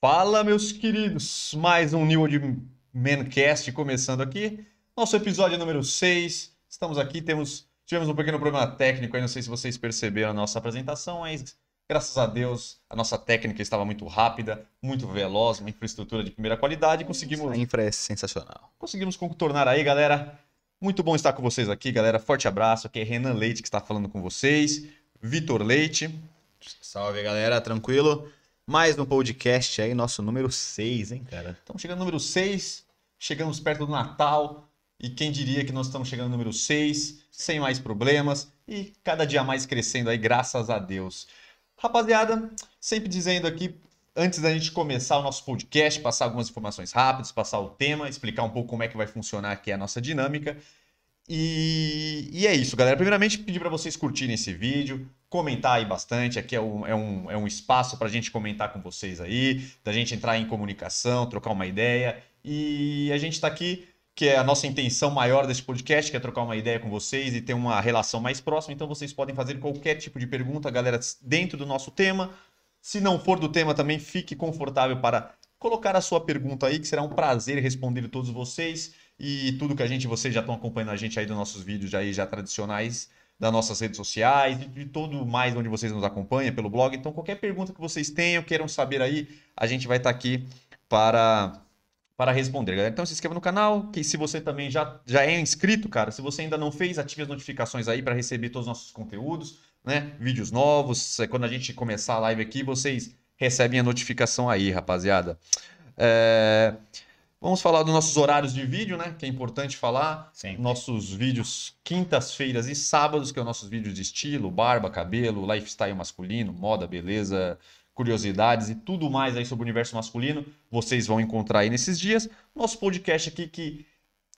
Fala, meus queridos! Mais um New Old Mancast começando aqui. Nosso episódio número 6. Estamos aqui, temos, tivemos um pequeno problema técnico aí, não sei se vocês perceberam a nossa apresentação, mas graças a Deus a nossa técnica estava muito rápida, muito veloz, uma infraestrutura de primeira qualidade e conseguimos, A infra é sensacional. conseguimos contornar aí, galera. Muito bom estar com vocês aqui, galera. Forte abraço. Aqui é Renan Leite que está falando com vocês. Vitor Leite. Salve, galera, tranquilo? Mais um podcast aí, nosso número 6, hein, cara? Estamos chegando no número 6, chegamos perto do Natal, e quem diria que nós estamos chegando no número 6, sem mais problemas, e cada dia mais crescendo aí, graças a Deus. Rapaziada, sempre dizendo aqui, antes da gente começar o nosso podcast, passar algumas informações rápidas, passar o tema, explicar um pouco como é que vai funcionar aqui a nossa dinâmica. E, e é isso, galera. Primeiramente, pedir para vocês curtirem esse vídeo, comentar aí bastante. Aqui é um, é um, é um espaço para a gente comentar com vocês aí, da gente entrar em comunicação, trocar uma ideia. E a gente está aqui, que é a nossa intenção maior desse podcast, que é trocar uma ideia com vocês e ter uma relação mais próxima. Então vocês podem fazer qualquer tipo de pergunta, galera, dentro do nosso tema. Se não for do tema também, fique confortável para colocar a sua pergunta aí, que será um prazer responder todos vocês e tudo que a gente, vocês já estão acompanhando a gente aí dos nossos vídeos aí já tradicionais das nossas redes sociais e de tudo mais onde vocês nos acompanham pelo blog. Então, qualquer pergunta que vocês tenham, queiram saber aí, a gente vai estar aqui para para responder, galera. Então se inscreva no canal, que se você também já, já é inscrito, cara, se você ainda não fez, ative as notificações aí para receber todos os nossos conteúdos, né? Vídeos novos. Quando a gente começar a live aqui, vocês recebem a notificação aí, rapaziada. É... Vamos falar dos nossos horários de vídeo, né? Que é importante falar. Sempre. Nossos vídeos quintas-feiras e sábados, que é os nossos vídeos de estilo, barba, cabelo, lifestyle masculino, moda, beleza, curiosidades e tudo mais aí sobre o universo masculino. Vocês vão encontrar aí nesses dias. Nosso podcast aqui que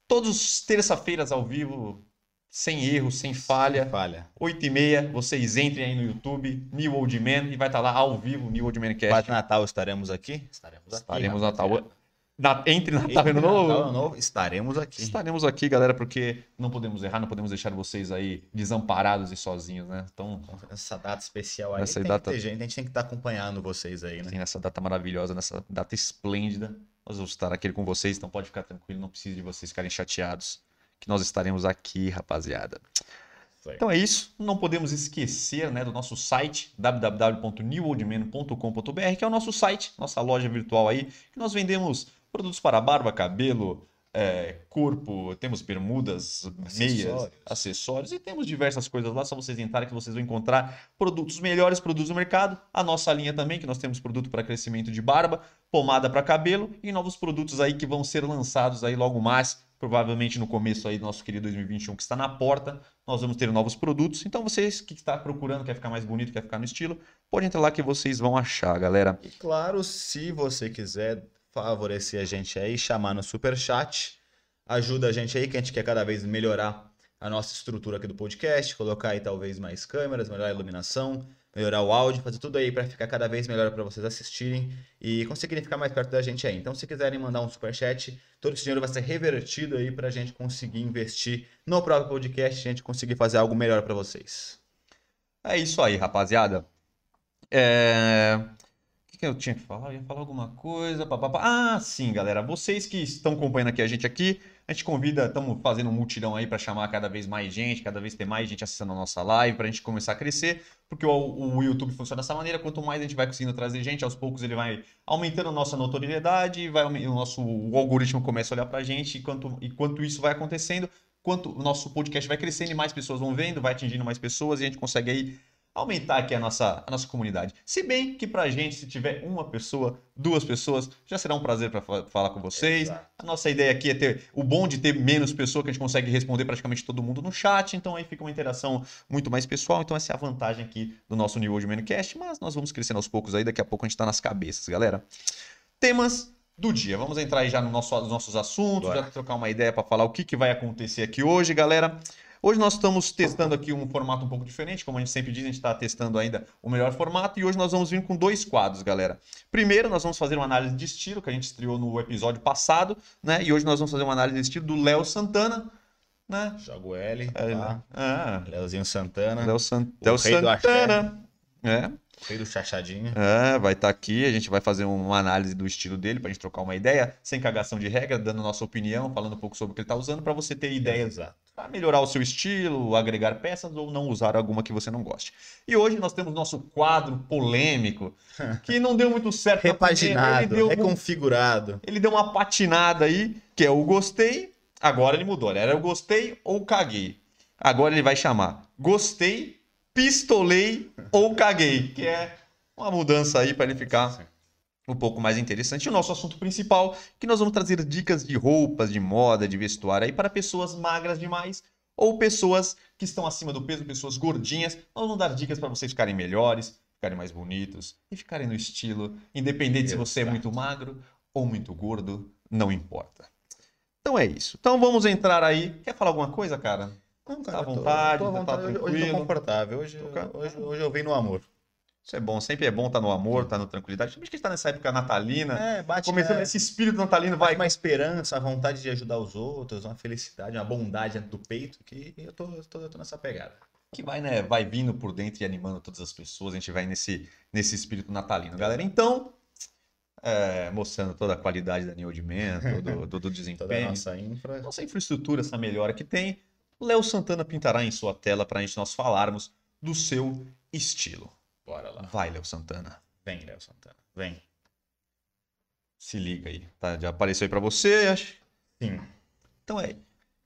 todos terça-feiras ao vivo, sem erro, sem falha. Falha. 8 e meia, vocês entrem aí no YouTube, New Old Man, e vai estar lá ao vivo, New Old Man Cast. Quase Natal estaremos aqui? Estaremos aqui. Estaremos rapaziada. Natal. Na- entre Natal e Ano Novo. Natal Ano Novo, estaremos aqui. Estaremos aqui, galera, porque não podemos errar, não podemos deixar vocês aí desamparados e sozinhos, né? Então, Essa data especial aí, Essa tem data- gente, a gente tem que estar acompanhando vocês aí, né? assim, nessa data maravilhosa, nessa data esplêndida, nós vamos estar aqui com vocês, então pode ficar tranquilo, não precisa de vocês ficarem chateados, que nós estaremos aqui, rapaziada. Então é isso, não podemos esquecer né, do nosso site www.newoldman.com.br, que é o nosso site, nossa loja virtual aí, que nós vendemos produtos para barba, cabelo, é, corpo, temos bermudas, meias, Acessórios. acessórios e temos diversas coisas lá, só vocês entrarem que vocês vão encontrar produtos, os melhores produtos do mercado, a nossa linha também, que nós temos produto para crescimento de barba, pomada para cabelo e novos produtos aí que vão ser lançados aí logo mais, provavelmente no começo aí do nosso querido 2021 que está na porta, nós vamos ter novos produtos. Então vocês que está procurando, quer ficar mais bonito, quer ficar no estilo, pode entrar lá que vocês vão achar, galera. E claro, se você quiser favorecer a gente aí, chamar no Superchat, ajuda a gente aí, que a gente quer cada vez melhorar a nossa estrutura aqui do podcast, colocar aí talvez mais câmeras, melhorar a iluminação, melhorar o áudio, fazer tudo aí para ficar cada vez melhor para vocês assistirem e conseguirem ficar mais perto da gente aí. Então, se quiserem mandar um Superchat, todo esse dinheiro vai ser revertido aí para a gente conseguir investir no próprio podcast, a gente conseguir fazer algo melhor para vocês. É isso aí, rapaziada. É... Que eu tinha que falar? Eu ia falar alguma coisa. Ah, sim, galera. Vocês que estão acompanhando aqui a gente aqui, a gente convida, estamos fazendo um mutirão aí para chamar cada vez mais gente, cada vez ter mais gente acessando a nossa live, para a gente começar a crescer, porque o, o YouTube funciona dessa maneira. Quanto mais a gente vai conseguindo trazer gente, aos poucos ele vai aumentando a nossa notoriedade, vai, o nosso o algoritmo começa a olhar para a gente, e quanto, e quanto isso vai acontecendo, quanto o nosso podcast vai crescendo e mais pessoas vão vendo, vai atingindo mais pessoas e a gente consegue aí aumentar aqui a nossa, a nossa comunidade. Se bem que pra gente, se tiver uma pessoa, duas pessoas, já será um prazer para falar com vocês. Exato. A nossa ideia aqui é ter o bom de ter menos pessoas que a gente consegue responder praticamente todo mundo no chat, então aí fica uma interação muito mais pessoal. Então essa é a vantagem aqui do nosso New Old Mancast, mas nós vamos crescendo aos poucos aí, daqui a pouco a gente tá nas cabeças, galera. Temas do dia. Vamos entrar aí já no nosso, nos nossos assuntos, Bora. já trocar uma ideia para falar o que, que vai acontecer aqui hoje, galera. Hoje nós estamos testando aqui um formato um pouco diferente, como a gente sempre diz, a gente está testando ainda o melhor formato e hoje nós vamos vir com dois quadros, galera. Primeiro, nós vamos fazer uma análise de estilo que a gente estreou no episódio passado, né? E hoje nós vamos fazer uma análise de estilo do Léo Santana, né? Jogo L, É, tá? ah, Leozinho Santana. Léo San... O Léo rei do axé. Santana. É. Gostei do chachadinho. É, vai estar aqui, a gente vai fazer uma análise do estilo dele pra gente trocar uma ideia, sem cagação de regra, dando nossa opinião, falando um pouco sobre o que ele tá usando, pra você ter ideias Exato. para melhorar o seu estilo, agregar peças ou não usar alguma que você não goste. E hoje nós temos nosso quadro polêmico, que não deu muito certo. na primeira, Ele Repaginado, deu, um- reconfigurado. ele deu uma patinada aí, que é o gostei, agora ele mudou? Era o gostei ou caguei. Agora ele vai chamar gostei, pistolei ou caguei, que é uma mudança aí para ele ficar um pouco mais interessante. E o nosso assunto principal, que nós vamos trazer dicas de roupas, de moda, de vestuário aí para pessoas magras demais ou pessoas que estão acima do peso, pessoas gordinhas. Nós vamos dar dicas para vocês ficarem melhores, ficarem mais bonitos e ficarem no estilo, independente se você é Exato. muito magro ou muito gordo, não importa. Então é isso. Então vamos entrar aí. Quer falar alguma coisa, cara? Não, Tá à eu tô- vontade, tô à tá vontade. Hoje- Hoje eu tranquilo. tô confortável. Hoje, Tô- hoje, hoje eu vim no amor. Isso é bom, sempre é bom estar no amor, estar na tranquilidade. Principalmente que está nessa época natalina. É, bate, Começando né, esse espírito natalino, vai. uma esperança, a vontade de ajudar os outros, uma felicidade, uma bondade dentro do peito, que eu tô, eu tô, eu tô nessa pegada. que vai, né, vai vindo por dentro e animando todas as pessoas. A gente vai nesse, nesse espírito natalino, galera. Então, é, mostrando toda a qualidade da New Man, todo, todo o Toda a desempenho, nossa infra. nossa infraestrutura, essa melhora que tem. Léo Santana pintará em sua tela para a gente nós falarmos do seu estilo. Bora lá. Vai, Léo Santana. Vem, Léo Santana. Vem. Se liga aí. Tá, já apareceu aí para você, acho. Sim. Então é.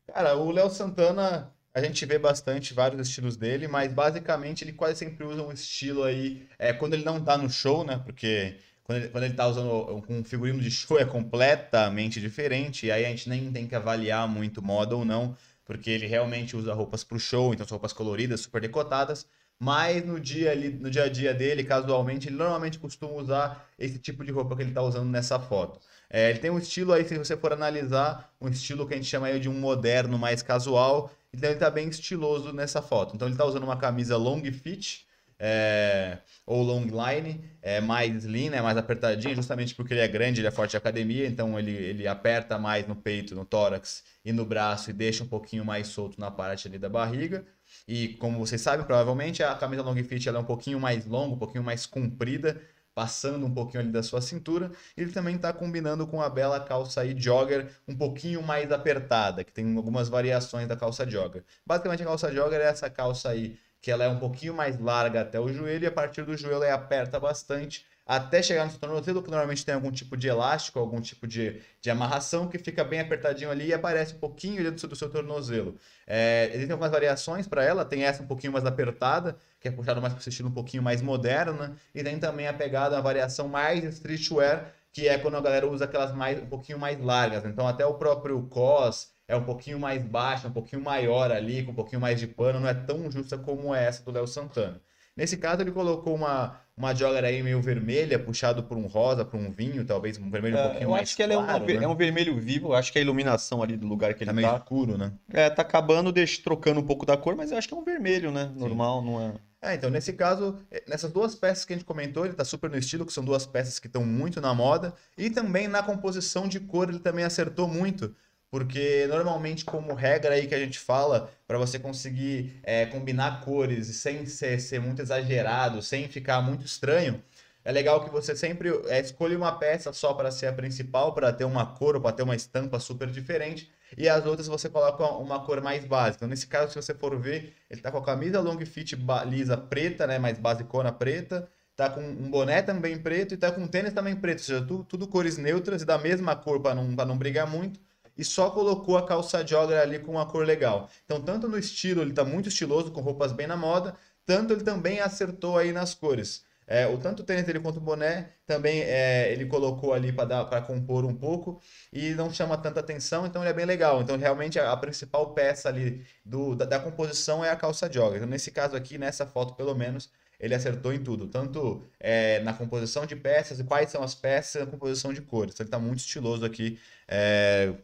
Cara, o Léo Santana, a gente vê bastante vários estilos dele, mas basicamente ele quase sempre usa um estilo aí, é, quando ele não tá no show, né? Porque quando ele, quando ele tá usando um figurino de show é completamente diferente, e aí a gente nem tem que avaliar muito moda ou não, porque ele realmente usa roupas pro show, então são roupas coloridas, super decotadas, mas no dia ali, no dia a dia dele, casualmente, ele normalmente costuma usar esse tipo de roupa que ele tá usando nessa foto. É, ele tem um estilo aí, se você for analisar, um estilo que a gente chama aí de um moderno mais casual. Então ele tá bem estiloso nessa foto. Então ele tá usando uma camisa long fit, é, ou long line, é, mais slim, né, mais apertadinha, justamente porque ele é grande, ele é forte de academia, então ele, ele aperta mais no peito, no tórax e no braço e deixa um pouquinho mais solto na parte ali da barriga. E como vocês sabem, provavelmente a camisa long fit ela é um pouquinho mais longa, um pouquinho mais comprida, passando um pouquinho ali da sua cintura. Ele também está combinando com a bela calça aí jogger um pouquinho mais apertada, que tem algumas variações da calça jogger. Basicamente a calça jogger é essa calça aí que ela é um pouquinho mais larga até o joelho e a partir do joelho ela aperta bastante até chegar no seu tornozelo, que normalmente tem algum tipo de elástico, algum tipo de, de amarração que fica bem apertadinho ali e aparece um pouquinho dentro do seu, tornozelo. É, existem algumas variações para ela, tem essa um pouquinho mais apertada, que é puxada mais para esse estilo um pouquinho mais moderno, né? E tem também a pegada, a variação mais streetwear, que é quando a galera usa aquelas mais um pouquinho mais largas. Então até o próprio cos é um pouquinho mais baixo, um pouquinho maior ali, com um pouquinho mais de pano, não é tão justa como é essa do Léo Santana. Nesse caso, ele colocou uma, uma jogger aí meio vermelha, puxado por um rosa, por um vinho, talvez um vermelho um É, pouquinho eu mais acho que ela é, uma claro, né? é um vermelho vivo. Eu acho que a iluminação ali do lugar que ele Tá meio tá, escuro, né? é, tá acabando, deixa, trocando um pouco da cor, mas eu acho que é um vermelho, né? Normal, não é. É, então nesse caso, eh, nessas duas peças que a gente comentou, ele tá super no estilo, que são duas peças que estão muito na moda, e também na composição de cor ele também acertou muito, porque normalmente como regra aí que a gente fala, para você conseguir eh, combinar cores sem ser, ser muito exagerado, sem ficar muito estranho, é legal que você sempre eh, escolha uma peça só para ser a principal, para ter uma cor ou para ter uma estampa super diferente, e as outras você coloca uma cor mais básica. Então, nesse caso, se você for ver, ele tá com a camisa long fit lisa preta, né, mais basicona preta, tá com um boné também preto e tá com um tênis também preto, ou seja, tudo, tudo cores neutras e da mesma cor para não, não brigar muito. E só colocou a calça jogger ali com uma cor legal. Então, tanto no estilo, ele tá muito estiloso, com roupas bem na moda, tanto ele também acertou aí nas cores. É, o tanto o tênis dele quanto o boné também é, ele colocou ali para compor um pouco e não chama tanta atenção, então ele é bem legal. Então, realmente, a, a principal peça ali do, da, da composição é a calça jogger. Então, nesse caso aqui, nessa foto, pelo menos, ele acertou em tudo, tanto é, na composição de peças, quais são as peças, na composição de cores. Então, ele está muito estiloso aqui é,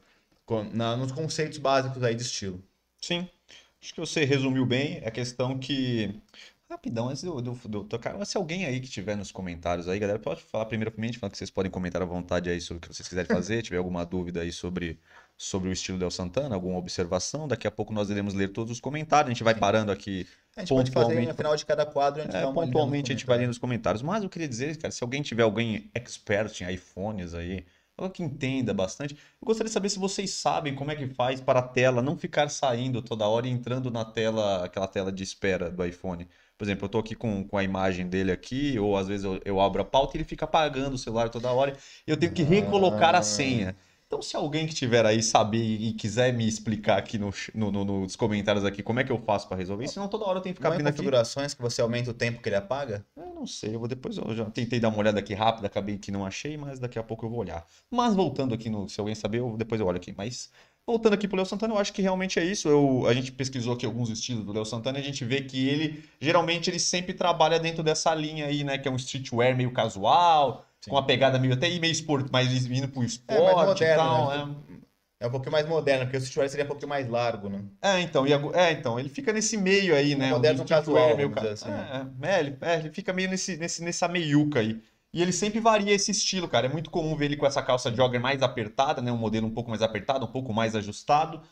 na- nos conceitos básicos aí de estilo. Sim. Acho que você resumiu bem. É questão que Rapidão, antes do, do, do tocar, se alguém aí que tiver nos comentários aí, galera, pode falar primeiramente, falando que vocês podem comentar à vontade aí sobre o que vocês quiserem fazer, tiver alguma dúvida aí sobre, sobre o estilo Del Santana, alguma observação, daqui a pouco nós iremos ler todos os comentários, a gente vai parando aqui A gente pode fazer Pontualmente- no final de cada quadro, a gente é, nos pontualmente a gente vai ler nos comentários. Mas eu queria dizer, cara, se alguém tiver alguém expert em iPhones aí, alguém que entenda bastante, eu gostaria de saber se vocês sabem como é que faz para a tela não ficar saindo toda hora e entrando na tela, aquela tela de espera do iPhone. Por exemplo, eu tô aqui com, com a imagem dele aqui, ou às vezes eu, eu abro a pauta e ele fica apagando o celular toda hora e eu tenho que recolocar a senha. Então, se alguém que tiver aí saber e quiser me explicar aqui no, no- no- nos comentários aqui como é que eu faço para resolver isso, senão toda hora eu tenho que ficar Não é abrindo aqui. configurações que você aumenta o tempo que ele apaga? Eu não sei, eu vou depois eu já tentei dar uma olhada aqui rápida, acabei que não achei, mas daqui a pouco eu vou olhar. Mas voltando aqui no, se alguém saber, eu, depois eu olho aqui. Mas voltando aqui pro Léo Santana, eu acho que realmente é isso. Eu, a gente pesquisou aqui alguns estilos do Léo Santana e a gente vê que ele geralmente ele sempre trabalha dentro dessa linha aí, né, que é um streetwear meio casual, Sim. com uma pegada meio até meio esporte, mais indo pro É, esporte e moderno, tal, né? né? É um pouquinho mais moderno, porque o streetwear seria um pouquinho mais largo, né? É, então, e é, então, ele fica nesse meio aí, né? moderno um streetwear casual, meio vamos ca- assim, É, é, ele, é, ele fica meio nesse, nesse, nessa meiuca aí. E ele sempre varia esse estilo, cara. É muito comum ver ele com essa calça jogger mais apertada, né? Um modelo um pouco mais apertado, um pouco mais ajustado.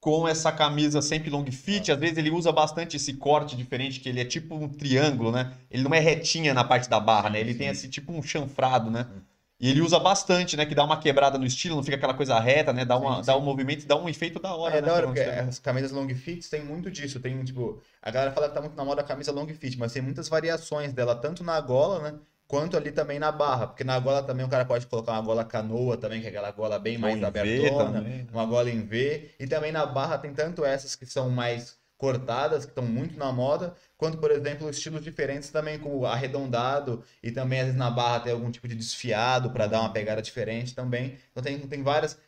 Com essa camisa sempre long fit. Às vezes ele usa bastante esse corte diferente, que ele é tipo um triângulo, né? Ele não é retinha na parte da barra, né? Ele tem esse tipo um chanfrado, né? E ele usa bastante, né? Que dá uma quebrada no estilo, não fica aquela coisa reta, né? Dá, uma, Sim, dá um movimento e dá um efeito da hora, é né? da hora, porque as camisas long fits tem muito disso. Tem, tipo, a galera fala que tá muito na moda a camisa long fit, mas tem muitas variações dela, tanto na gola, né? Quanto ali também na barra. Porque na gola também o cara pode colocar uma gola canoa também, que é aquela gola bem mais V abertona. também. Uma gola em V. E também na barra tem tanto essas que são mais cortadas, que estão muito na moda, quanto, por exemplo, estilos diferentes também, como arredondado, e também às vezes na barra tem algum tipo de desfiado para dar uma pegada diferente também. Então tem, tem várias,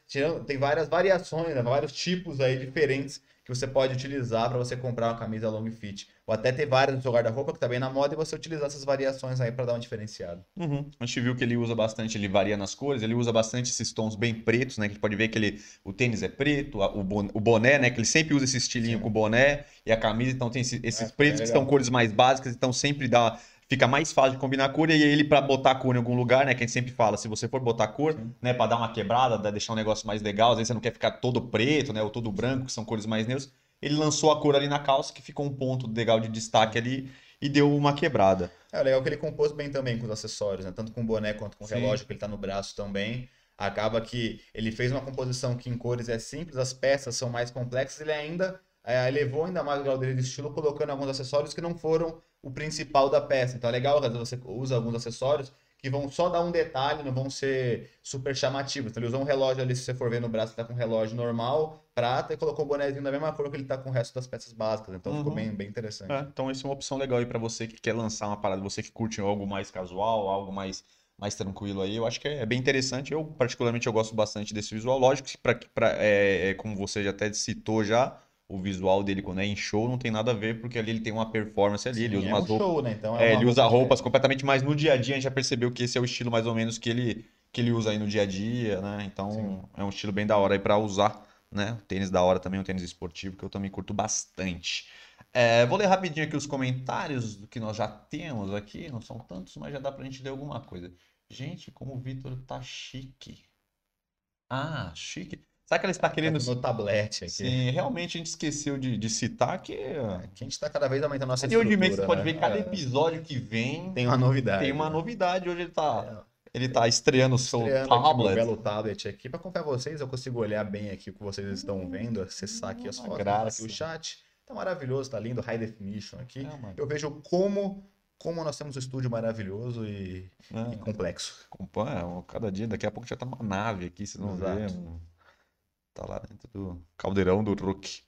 tem várias variações, né, vários tipos aí diferentes que você pode utilizar para você comprar uma camisa long fit. Ou até ter várias no seu guarda-roupa que tá bem na moda e você utilizar essas variações aí para dar uma diferenciada. Uhum. A gente viu que ele usa bastante, ele varia nas cores, ele usa bastante esses tons bem pretos, né? Que a gente pode ver que ele, o tênis é preto, a- o bon- o boné, né? Que ele sempre usa esse estilinho Sim. com o boné e a camisa, então tem esse- esses É, pretos é que são cores mais básicas, então sempre dá, fica mais fácil de combinar a cor e ele para botar a cor em algum lugar, né? Que a gente sempre fala, se você for botar cor, Sim. né? Para dar uma quebrada, deixar um negócio mais legal, às vezes você não quer ficar todo preto, né? Ou todo branco, que são cores mais neutras. Ele lançou a cor ali na calça, que ficou um ponto legal de destaque ali e deu uma quebrada. É legal que ele compôs bem também com os acessórios, né? Tanto com o boné quanto com o Sim. relógio que ele tá no braço também. Acaba que ele fez uma composição que em cores é simples, as peças são mais complexas, ele ainda é, elevou ainda mais o grau dele de estilo, colocando alguns acessórios que não foram o principal da peça. Então é legal às vezes você usa alguns acessórios que vão só dar um detalhe, não vão ser super chamativos. Então ele usou um relógio ali, se você for ver no braço, ele tá com um relógio normal, prata, e colocou o bonézinho da mesma cor que ele tá com o resto das peças básicas. Então ficou Uhum. bem, bem interessante. É, então essa é uma opção legal aí pra você que quer lançar uma parada, você que curte algo mais casual, algo mais, mais tranquilo aí. Eu acho que é bem interessante. Eu, particularmente, eu gosto bastante desse visual. Lógico que, pra, pra, é, é, como você já até citou já, o visual dele quando é em show não tem nada a ver, porque ali ele tem uma performance ali, ele Sim, usa é umas um roupas. show, né? Então É, uma ele usa roupa roupas completamente, mas no dia a dia a gente já percebeu que esse é o estilo mais ou menos que ele, que ele usa aí no dia a dia, né? Então Sim. é um estilo bem da hora aí pra usar, né? Tênis da hora também, um tênis esportivo que eu também curto bastante. É, vou ler rapidinho aqui os comentários do que nós já temos aqui, não são tantos, mas já dá pra gente ler alguma coisa. Gente, como o Vitor tá chique. Ah, chique. Ela está querendo. Tá no tablet aqui. Sim, realmente a gente esqueceu de, de citar que. É, que a gente tá cada vez aumentando a nossa E hoje mesmo você estrutura, pode né? ver cada É, episódio que vem Tem uma novidade. tem uma né? novidade. Hoje ele tá, É, ele tá estreando o seu estreando aqui meu tablet. belo tablet aqui. Pra confiar vocês, eu consigo olhar bem aqui o que vocês estão vendo, acessar aqui as fotos, aqui o chat. Tá maravilhoso, tá lindo, high definition aqui. É. Eu vejo como, como nós temos um estúdio maravilhoso e, É, e complexo. acompanha, cada dia, daqui a pouco já tá numa nave aqui, vocês vão ver. Exato. um- Tá lá dentro do caldeirão do Rook.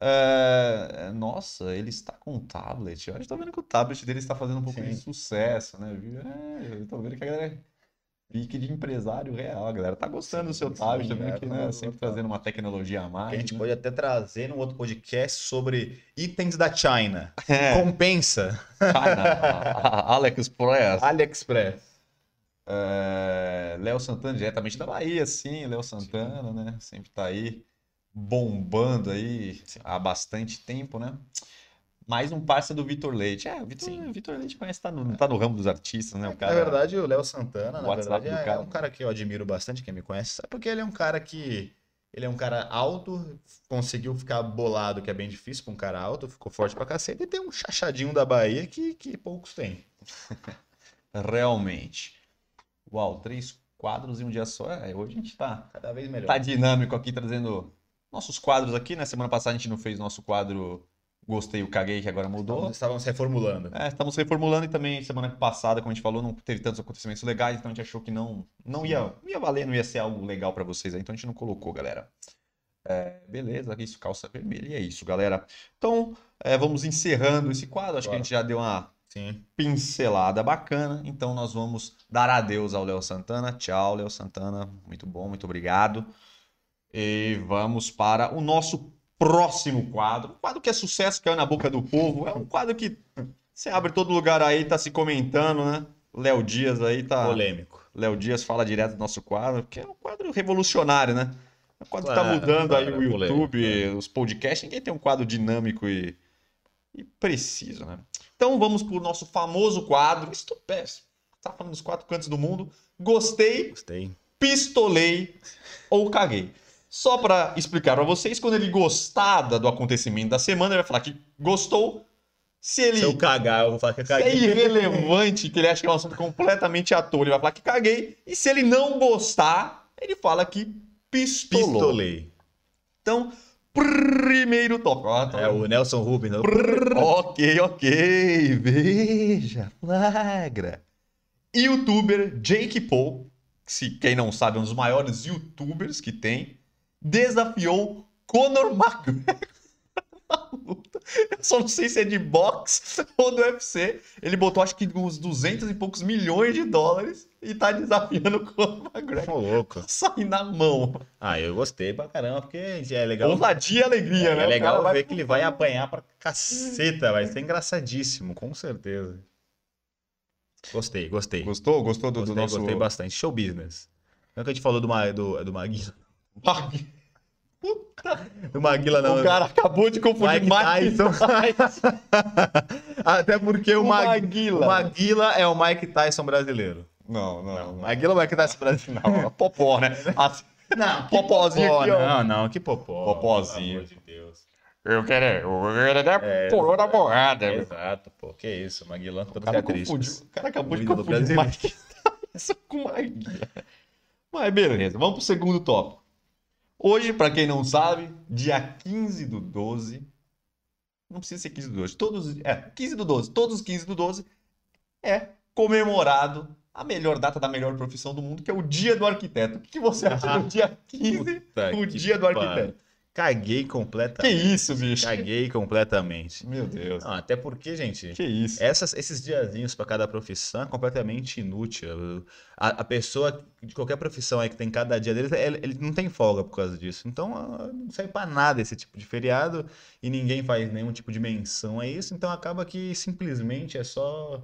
É, nossa, ele está com um tablet. Eu tô vendo que o tablet dele está fazendo um pouco de Sim. sucesso, né? É, tô vendo que a galera pique de empresário real. A galera tá gostando do seu tablet, tá vendo é, que, tá né, sempre tablet. trazendo uma tecnologia a mais. Que a gente né? pode até trazer num outro podcast sobre itens da China. É, Compensa. China, AliExpress. AliExpress. É, Léo Santana, diretamente da Bahia, sim, Léo Santana, né? Sempre tá aí bombando aí há bastante tempo, né? Mais um parça do Vitor Leite. É, o Vitor, Sim. Vitor Leite conhece, tá no, tá no ramo dos artistas, né? O cara, Na verdade, o Léo Santana, o na WhatsApp verdade, do é, cara. um cara que eu admiro bastante, quem me conhece, sabe? Porque ele é um cara que. Ele é um cara alto, conseguiu ficar bolado, que é bem difícil pra um cara alto, ficou forte pra cacete, e tem um chachadinho da Bahia que, que poucos têm. realmente. Uau, três quadros em um dia só. É, hoje a gente tá, Cada vez melhor. tá dinâmico aqui, trazendo nossos quadros aqui, né? Semana passada a gente não fez nosso quadro Gostei, o Caguei, que agora mudou. Estávamos, estávamos reformulando. É, estamos reformulando e também semana passada, como a gente falou, não teve tantos acontecimentos legais, então a gente achou que não, não, ia, não ia valer, não ia ser algo legal pra vocês aí, então a gente não colocou, galera. É, beleza, isso, calça vermelha, e é isso, galera. Então, é, vamos encerrando esse quadro, acho que a gente já deu uma Sim. pincelada bacana, então nós vamos dar adeus ao Léo Santana. Tchau, Léo Santana, muito bom, muito obrigado. E vamos para o nosso próximo quadro. Um quadro que é sucesso, caiu na boca do povo. É um quadro que você abre todo lugar aí, tá se comentando, né? Léo Dias aí tá. Polêmico. Léo Dias fala direto do nosso quadro, que é um quadro revolucionário, né? É um quadro que tá Claro, mudando aí claro, o é polêmico, YouTube, os podcasts. Ninguém tem um quadro dinâmico e, e preciso, né? Então vamos pro nosso famoso quadro. Estupé. Tá falando dos quatro cantos do mundo. Gostei, Gostei. pistolei ou caguei. Só pra explicar pra vocês, quando ele gostar do acontecimento da semana, ele vai falar que gostou. Se ele Se eu cagar, eu vou falar que eu se é caguei. irrelevante, que ele acha que é um assunto completamente à toa, ele vai falar que caguei. E se ele não gostar, ele fala que pistolou. Pistolei. Então, primeiro. Ó, tá É o Nelson Rubens. né? Ok, ok. Veja, flagra. Youtuber Jake Paul, se quem não sabe, é um dos maiores youtubers que tem, desafiou Conor McGregor luta. Eu só não sei se é de boxe ou do UFC. Ele botou acho que uns 200 e poucos milhões de dólares e tá desafiando o Conor McGregor. Ô, louco. a Sair na mão. Ah, eu gostei pra caramba, porque é legal. Ousadia e alegria, né? É legal ver que ele vai apanhar pra caceta, vai ser engraçadíssimo, com certeza. Gostei, gostei. Gostou? Gostou do, do Gostei, nosso. gostei bastante. Show business. Não é que a gente falou do, Ma, do, do Maguila. Puta Do Maguila não. O cara acabou de confundir Mike Tyson. Até porque o, O Mag... Maguila. o Maguila é o Mike Tyson brasileiro. Não, não, Não, não. Maguila é o Mike Tyson brasileiro. Não, Popó, né? Assim, Não, Popózinho popó, aqui, ó. Não, não, que popó. Popózinho. Pelo amor de Deus. Eu quero, eu quero dar É, porra da porrada. Exato, pô. Que isso, Maguilão O todo cara triste. confundiu. O cara acabou O de confundir. Mike Tyson com Maguila. Mas beleza, vamos pro segundo tópico. Hoje, pra quem não sabe, dia 15 do 12. Não precisa ser 15 do 12. Todos, é, 15 do 12. Todos os 15 do 12 é comemorado a melhor data da melhor profissão do mundo, que é o Dia do Arquiteto. O que você acha do dia 15, Puta o Dia do. Arquiteto? Caguei Que completamente. isso, bicho? Caguei completamente. Meu Deus. Não, até porque, gente, Que isso? essas, esses diazinhos pra cada profissão é completamente inútil. A, a pessoa de qualquer profissão aí que tem cada dia deles, ele, ele não tem folga por causa disso. Então, ah, não serve pra nada esse tipo de feriado e ninguém faz nenhum tipo de menção a isso. Então, acaba que simplesmente é só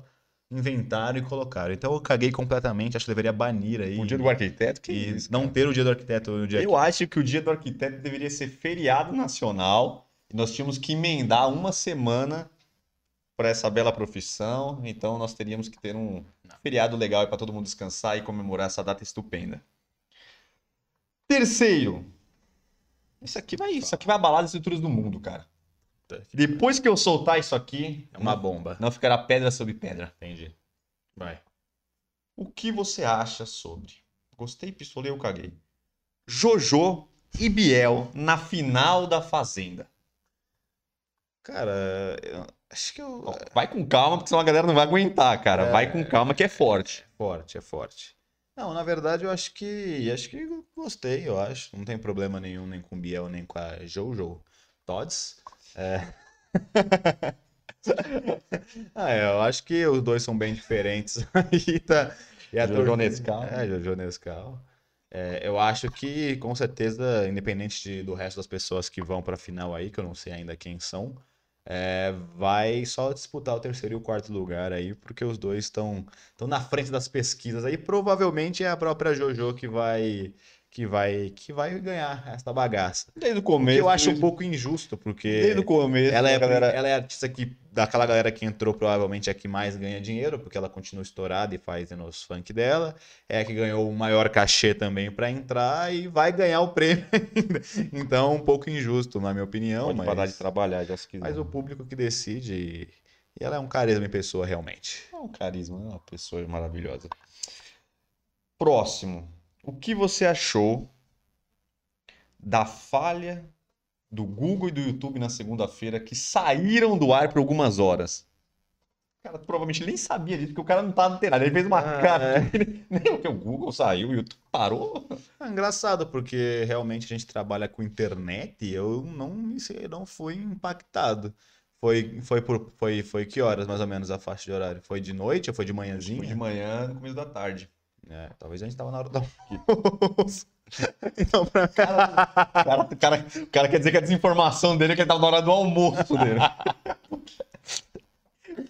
inventaram e colocaram. Então, eu caguei completamente. Acho que deveria banir aí. O Dia do Arquiteto? Que e isso? não ter o dia do arquiteto no dia Eu acho que o Dia do Arquiteto deveria ser feriado nacional e nós tínhamos que emendar uma semana para essa bela profissão. Então nós teríamos que ter um feriado legal para todo mundo descansar e comemorar essa data estupenda. Terceiro, isso aqui vai, isso aqui vai abalar as estruturas do mundo, cara. Depois que eu soltar isso aqui, É uma bomba. não ficará pedra sobre pedra. Entendi. Vai. O que você acha sobre? Gostei, pistolei ou caguei? Jojo e Biel na final da Fazenda. Cara, eu acho que eu. Vai com calma, porque senão a galera não vai aguentar, cara. É. Vai com calma que é forte. Forte, é forte. Não, na verdade eu acho que. Acho que gostei, eu acho. Não tem problema nenhum nem com o Biel, nem com a Jojo. Tods. É. ah, é, eu acho que os dois são bem diferentes. Aí tá. E a Jojo Nescau. É, Jojo Nescau. É, eu acho que, com certeza, independente de- do resto das pessoas que vão pra final aí, que eu não sei ainda quem são, é, vai só disputar o terceiro e o quarto lugar aí, porque os dois estão na frente das pesquisas aí. Provavelmente é a própria JoJo que vai que vai, que vai ganhar essa bagaça. Desde o O começo. que eu acho um desde- pouco injusto, porque Desde o começo. ela é, a galera... ela é artista que, daquela galera que entrou, provavelmente é a que mais ganha dinheiro, porque ela continua estourada e faz nos funk dela. É a que ganhou o maior cachê também pra entrar e vai ganhar o prêmio ainda. Então, um pouco injusto, na minha opinião. Pode mas... parar de trabalhar, já se quiser. Mas o público que decide. E e ela é um carisma em pessoa, realmente. É um carisma, é uma pessoa maravilhosa. Próximo. O que você achou da falha do Google e do YouTube na segunda-feira que saíram do ar por algumas horas? Cara, provavelmente nem sabia disso, porque o cara não tava inteirado. Ele fez uma Ah, cara. Nem porque o Google saiu, o YouTube parou. É engraçado, porque realmente a gente trabalha com internet e eu não, não fui impactado. Foi, foi, por, foi, foi que horas, mais ou menos, a faixa de horário? Foi de noite ou foi de Foi de manhãzinha? manhã, no começo da tarde. É, talvez a gente tava na hora do almoço. Então, pra cara, cara, o cara quer dizer que a desinformação dele é que ele tava na hora do almoço dele.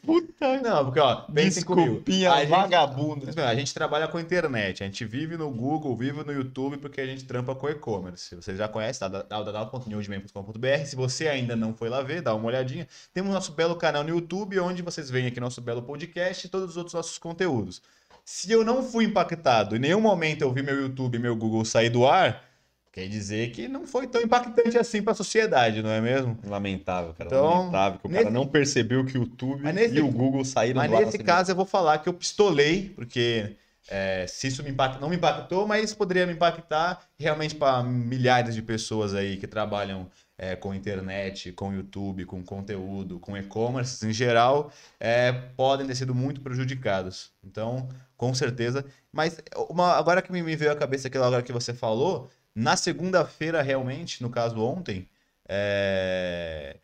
Puta Não, porque, ó, pensem comigo. Desculpinha gente- vagabunda. A gente trabalha com internet, a gente vive no Google, vive no YouTube porque a gente trampa com e-commerce. Você já conhece, tá? www.newsman.com.br. Se você ainda não foi lá ver, dá uma olhadinha. Temos nosso belo canal no YouTube, onde vocês veem aqui nosso belo podcast e todos os outros nossos conteúdos. Se eu não fui impactado, em nenhum momento eu vi meu YouTube e meu Google sair do ar, quer dizer que não foi tão impactante assim para a sociedade, não é mesmo? Lamentável, cara. Então, lamentável. Que o nesse- cara não percebeu que o YouTube Mas nesse- e o Google saíram Mas do ar nesse na caso eu vou falar que eu pistolei, porque é, se isso me impacta, não me impactou, mas poderia me impactar realmente para milhares de pessoas aí que trabalham é, com internet, com YouTube, com conteúdo, com e-commerce em geral, é, podem ter sido muito prejudicados. Então, com certeza. Mas uma- agora que me veio à cabeça aquela hora que você falou, na segunda-feira realmente, no caso ontem, é,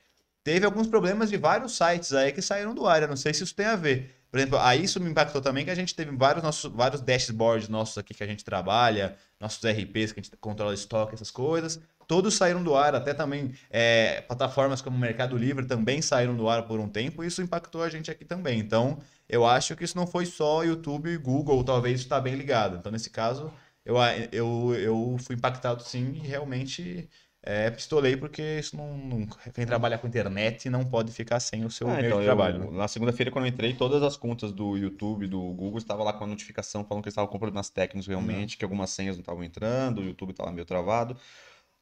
teve alguns problemas de vários sites aí que saíram do ar. Eu não sei se isso tem a ver. Por exemplo, aí isso me impactou também que a gente teve vários, nossos, vários dashboards nossos aqui que a gente trabalha, nossos RPs que a gente controla estoque, essas coisas. Todos saíram do ar, até também é, plataformas como o Mercado Livre também saíram do ar por um tempo, e isso impactou a gente aqui também. Então, eu acho que isso não foi só YouTube e Google, talvez está bem ligado. Então, nesse caso, eu, eu, eu fui impactado sim e realmente é, pistolei, porque isso não, não- Quem trabalha com internet não pode ficar sem o seu Ah, meio então, de eu- trabalho. né? na segunda-feira, quando eu entrei, todas as contas do YouTube e do Google estavam lá com a notificação falando que eles estavam com problemas técnicos realmente, Uhum. que algumas senhas não estavam entrando, o YouTube estava meio travado.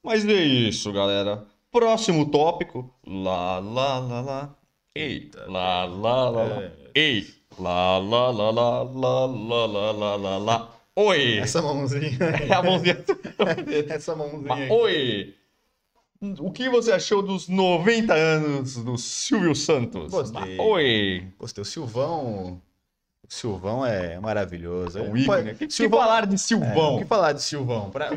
Mas é isso, galera. Próximo tópico. Lá, lá, lá, lá. Ei, lá, lá, lá, lá. É. Ei, lá, lá, lá, lá, lá, lá, lá, lá, lá, lá. Oi! Essa mãozinha. É a mãozinha. Essa mãozinha. Oi! O que você achou dos 90 anos do Silvio Santos? Gostei. Oi! Gostei. O Silvão. O Silvão é maravilhoso. É um Pode- ícone. O que, que Silvão- falar de É, o Silvão? que falar de Silvão? Pra,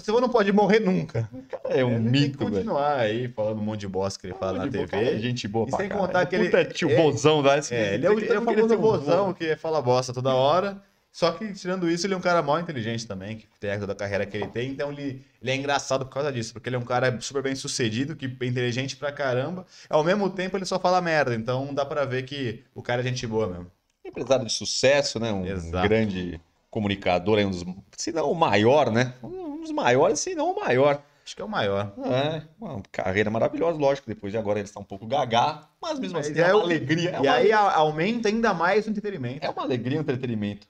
Silvão não pode morrer nunca. É um tem mito, que velho. continuar aí falando um monte de bosta que ele fala na TV. cara, Gente boa E pra sem caralho. contar que ele- Puta é- bozão, velho. É, ele é o, ele é o famoso bozão que fala bosta toda hora. Só que, tirando isso, ele é um cara mal inteligente também, que tem toda a carreira que ele tem. Então, ele, ele é engraçado por causa disso, porque ele é um cara super bem sucedido, que é inteligente pra caramba. Ao mesmo tempo, ele só fala merda. Então, dá pra ver que o cara é gente boa mesmo. Empresário de sucesso, né? Um Exato. grande comunicador, um dos, se não o maior, né? Um dos maiores, se não o maior. Acho que é o maior. É, uma carreira maravilhosa, lógico. Depois de agora ele está um pouco gagá, mas mesmo Mas assim é é uma o- alegria. É e uma, aí aumenta ainda mais o entretenimento. é uma alegria um entretenimento.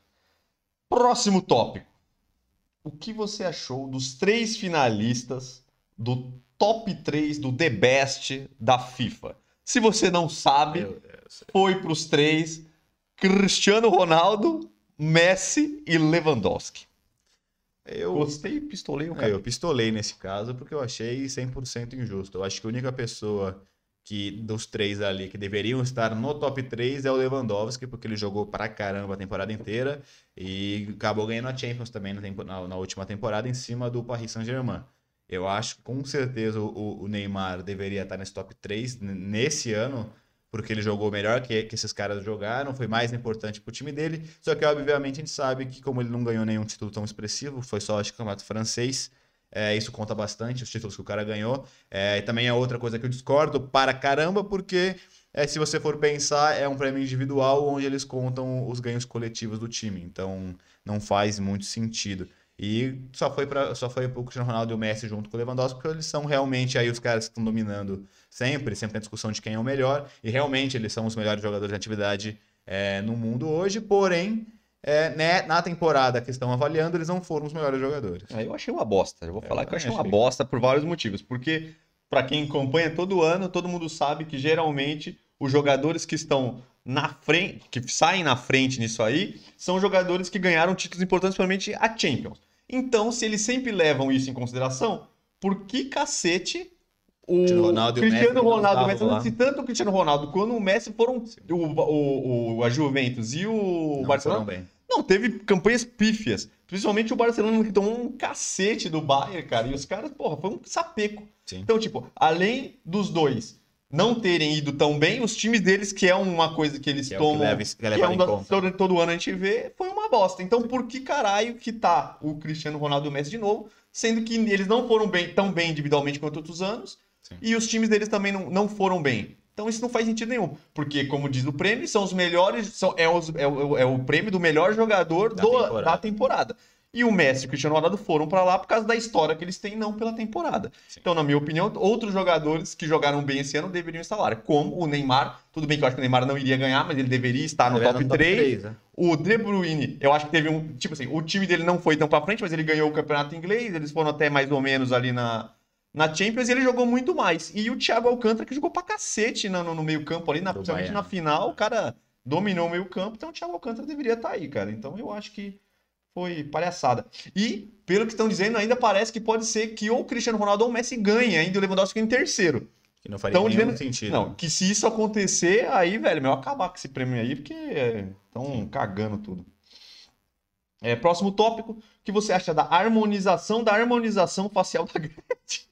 Próximo tópico. O que você achou dos três finalistas do top 3 do The Best da FIFA? Se você não sabe, foi para os três: Cristiano Ronaldo, Messi e Lewandowski. Eu, Gostei e pistolei o É, cara. eu pistolei nesse caso porque eu achei 100% injusto. Eu acho que a única pessoa que dos três ali que deveriam estar no top 3 é o Lewandowski, porque ele jogou pra caramba a temporada inteira e acabou ganhando a Champions também na, na- última temporada em cima do Paris Saint-Germain. Eu acho que com certeza o, o Neymar deveria estar nesse top 3 n- nesse ano, porque ele jogou melhor que, que esses caras jogaram, foi mais importante pro time dele. Só que, obviamente, a gente sabe que, como ele não ganhou nenhum título tão expressivo, foi só acho, que o campeonato francês, é, isso conta bastante, os títulos que o cara ganhou. É, e também é outra coisa que eu discordo para caramba, porque é, se você for pensar, é um prêmio individual onde eles contam os ganhos coletivos do time. Então, não faz muito sentido. E só foi para só foi pro Cristiano Ronaldo e o Messi junto com o Lewandowski, porque eles são realmente aí os caras que estão dominando sempre, sempre tem discussão de quem é o melhor, e realmente eles são os melhores jogadores de atividade é, no mundo hoje, porém, é, né, na temporada que estão avaliando, eles não foram os melhores jogadores. É, eu achei uma bosta. Eu vou Eu falar que eu também achei uma achei. bosta por vários motivos. Porque, pra quem acompanha todo ano, todo mundo sabe que geralmente os jogadores que estão na frente, que saem na frente nisso aí, são jogadores que ganharam títulos importantes, principalmente a Champions. Então, se eles sempre levam isso em consideração, por que cacete o Cristiano Ronaldo Messi Cristiano Ronaldo, lá. se tanto o Cristiano Ronaldo quanto o Messi foram o, o, o- a Juventus e o Não Barcelona bem. não, teve campanhas pífias. Principalmente o Barcelona que tomou um cacete do Bayern, cara. E os caras, porra, foi um sapeco. Sim. Então, tipo, além dos dois não terem ido tão bem, os times deles, que é uma coisa que eles Que é o que tomam. leva- que é que é um todo, todo ano a gente vê, foi uma bosta. Então, por que caralho que tá o Cristiano Ronaldo e o Messi de novo, sendo que eles não foram bem, tão bem individualmente quanto outros anos, Sim. e os times deles também não, não foram bem. Então isso não faz sentido nenhum. Porque, como diz o prêmio, são os melhores. São, é, os- é o, é o prêmio do melhor jogador Da do- temporada. da temporada. E o Messi e o Cristiano Ronaldo foram pra lá por causa da história que eles têm, não pela temporada. Sim. Então, na minha opinião, outros jogadores que jogaram bem esse ano deveriam estar lá. Como o Neymar. Tudo bem que eu acho que o Neymar não iria ganhar, mas ele deveria estar no Ele era top 3. três, né? O De Bruyne, eu acho que teve um. Tipo assim, o time dele não foi tão pra frente, mas ele ganhou o campeonato inglês. Eles foram até mais ou menos ali na, na Champions e ele jogou muito mais. E o Thiago Alcântara, que jogou pra cacete no, no, no meio-campo ali, na, principalmente na final, o cara dominou o meio-campo. Então o Thiago Alcântara deveria estar aí, cara. Então eu acho que foi palhaçada. E, pelo que estão dizendo, ainda parece que pode ser que ou o Cristiano Ronaldo ou o Messi ganhe ainda o Lewandowski em terceiro. Que não faria Tão nenhum dizendo- sentido. Não, que se isso acontecer, aí, velho, meu, acabar com esse prêmio aí, porque estão cagando tudo. É, próximo tópico, o que você acha da harmonização da harmonização facial da Gretchen?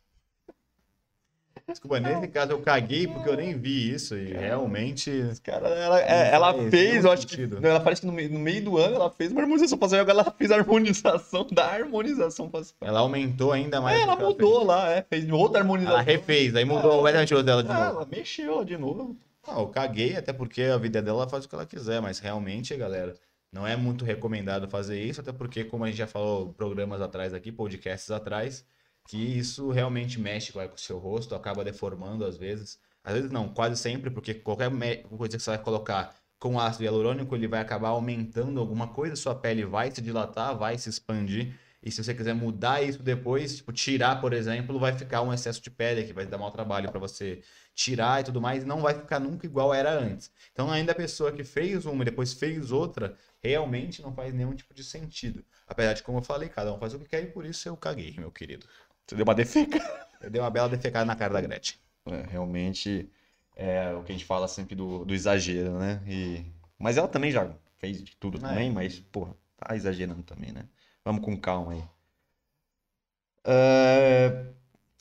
Desculpa, nesse caso eu caguei porque eu nem vi isso e realmente. Cara, ela, é, ela faz fez, nenhum eu acho sentido. que. Ela parece que no meio, no meio do ano ela fez uma harmonização facial, agora ela fez a harmonização da harmonização facial. Ela aumentou ainda mais. É, ela mudou fez. lá, é, fez outra harmonização. Ela refez, aí mudou completamente o dela de Ah, novo. ela mexeu de novo. Não, eu caguei, até porque a vida dela ela faz o que ela quiser, mas realmente, galera, não é muito recomendado fazer isso, até porque, como a gente já falou programas atrás aqui, podcasts atrás, que isso realmente mexe com o seu rosto, acaba deformando às vezes. Às vezes não, quase sempre, porque qualquer coisa que você vai colocar com ácido hialurônico, ele vai acabar aumentando alguma coisa, sua pele vai se dilatar, vai se expandir. E se você quiser mudar isso depois, tipo, tirar, por exemplo, vai ficar um excesso de pele que vai dar mau trabalho para você tirar e tudo mais, não vai ficar nunca igual era antes. Então, ainda a pessoa que fez uma e depois fez outra, realmente não faz nenhum tipo de sentido. Apesar de, como eu falei, cada um faz o que quer e por isso eu caguei, meu querido. Você deu uma defeca. Eu dei uma bela defecada na cara da Gretchen. É, realmente é o que a gente fala sempre do, do exagero, né? E... Mas ela também já fez de tudo É. também, mas, porra, tá exagerando também, né? Vamos com calma aí. É...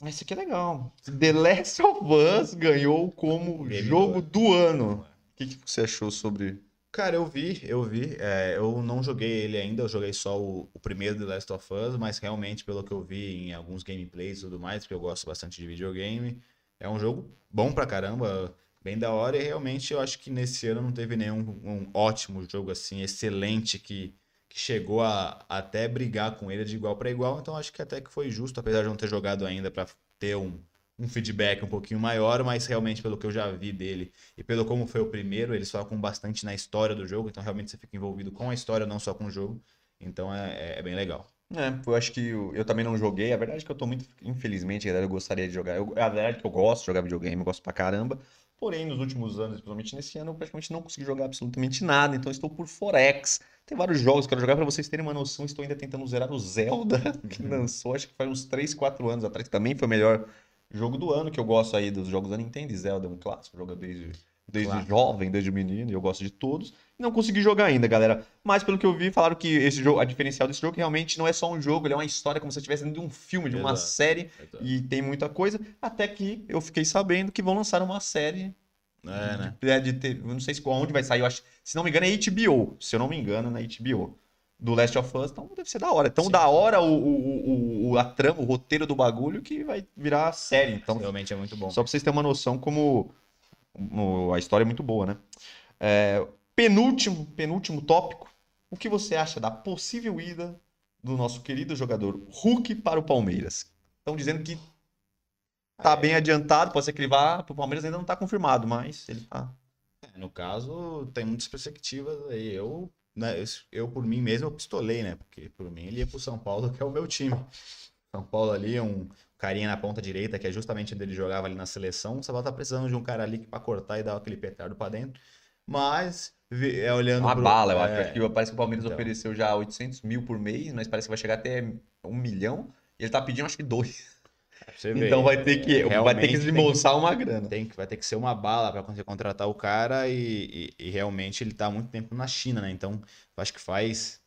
Esse aqui é legal. The Last of Us ganhou como jogo do ano. O que, que você achou sobre. Cara, eu vi, eu vi. É, eu não joguei ele ainda, eu joguei só o, o primeiro The Last of Us, mas realmente, pelo que eu vi em alguns gameplays e tudo mais, porque eu gosto bastante de videogame, é um jogo bom pra caramba, bem da hora, e realmente eu acho que nesse ano não teve nenhum um ótimo jogo assim, excelente, que, que chegou a até brigar com ele de igual pra igual, então acho que até que foi justo, apesar de não ter jogado ainda pra ter um, um feedback um pouquinho maior, mas realmente pelo que eu já vi dele e pelo como foi o primeiro, eles focam bastante na história do jogo, então realmente você fica envolvido com a história, não só com o jogo. Então é, é bem legal. É, eu acho que eu, eu também não joguei. A verdade é que eu tô muito. Infelizmente, galera, eu gostaria de jogar. Eu, a verdade é que eu gosto de jogar videogame, eu gosto pra caramba. Porém, nos últimos anos, principalmente nesse ano, eu praticamente não consegui jogar absolutamente nada. Então, estou por Forex. Tem vários jogos que eu quero jogar pra vocês terem uma noção. Estou ainda tentando zerar o Zelda, que lançou, acho que faz uns 3, 4 anos atrás, que também foi o melhor jogo do ano, que eu gosto aí dos jogos da Nintendo. Zelda é um clássico, joga desde, desde Clássico. jovem, desde menino, e eu gosto de todos. Não consegui jogar ainda, galera. Mas pelo que eu vi, falaram que esse jogo, a diferencial desse jogo realmente não é só um jogo, ele é uma história como se estivesse dentro de um filme, de uma Exato. série, e tem muita coisa. Até que eu fiquei sabendo que vão lançar uma série É, né? de, é, de não sei se onde vai sair, eu acho, se não me engano é HBO, se eu não me engano, na HBO. Do Last of Us, então deve ser da hora. Tão Sim. da hora o, o, o- a trama, o roteiro do bagulho que vai virar série. Então, realmente é muito bom. só pra vocês terem uma noção como a história é muito boa, né? É, penúltimo, penúltimo tópico. O que você acha da possível ida do nosso querido jogador Hulk para o Palmeiras. Estão dizendo que tá bem adiantado, pode ser que ele vá pro Palmeiras, ainda não tá confirmado, mas ele tá. É, No caso, tem muitas perspectivas aí. Eu, né, eu, eu, por mim mesmo, eu pistolei, né? Porque por mim ele ia pro São Paulo, que é o meu time. São Paulo ali é um carinha na ponta direita, que é justamente onde ele jogava ali na seleção. O São Paulo tá precisando de um cara ali pra cortar e dar aquele petardo pra dentro. Mas, é, olhando Uma pro- bala, eu acho. é, Acho que parece que o Palmeiras então. ofereceu já 800 mil por mês, mas parece que vai chegar até um milhão. E ele tá pedindo acho que dois. Você Então vai ter que, vai ter que realmente desembolsar uma grana. Tem que, vai ter que ser uma bala para conseguir contratar o cara e, e- e realmente ele tá há muito tempo na China, né? Então, acho que faz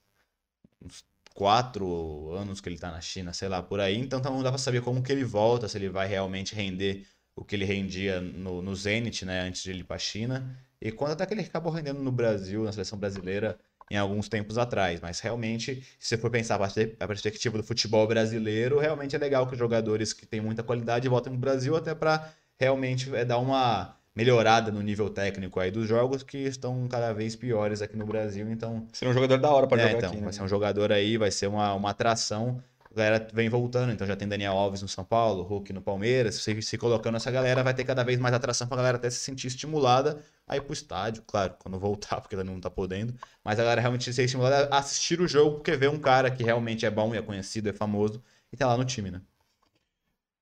uns quatro anos que ele tá na China, sei lá, por aí. Então, então não dá para saber como que ele volta, se ele vai realmente render o que ele rendia no, no Zenit, né? Antes de ele ir pra China. E quando até que ele acabou rendendo no Brasil, na seleção brasileira, em alguns tempos atrás. Mas realmente, se você for pensar a perspe- a perspectiva do futebol brasileiro, realmente é legal que os jogadores que têm muita qualidade voltem pro Brasil até para realmente é, dar uma melhorada no nível técnico aí dos jogos que estão cada vez piores aqui no Brasil. Então, Seria um jogador da hora pra é, jogar então aqui, né? vai ser um jogador aí, vai ser uma, uma atração. A galera vem voltando, então já tem Daniel Alves no São Paulo, Hulk no Palmeiras. Se, se colocando essa galera, vai ter cada vez mais atração pra galera até se sentir estimulada a ir pro estádio, claro, quando voltar, porque ela não tá podendo. Mas a galera realmente ser estimulada a assistir o jogo, porque vê um cara que realmente é bom é conhecido, é famoso, e tá lá no time, né?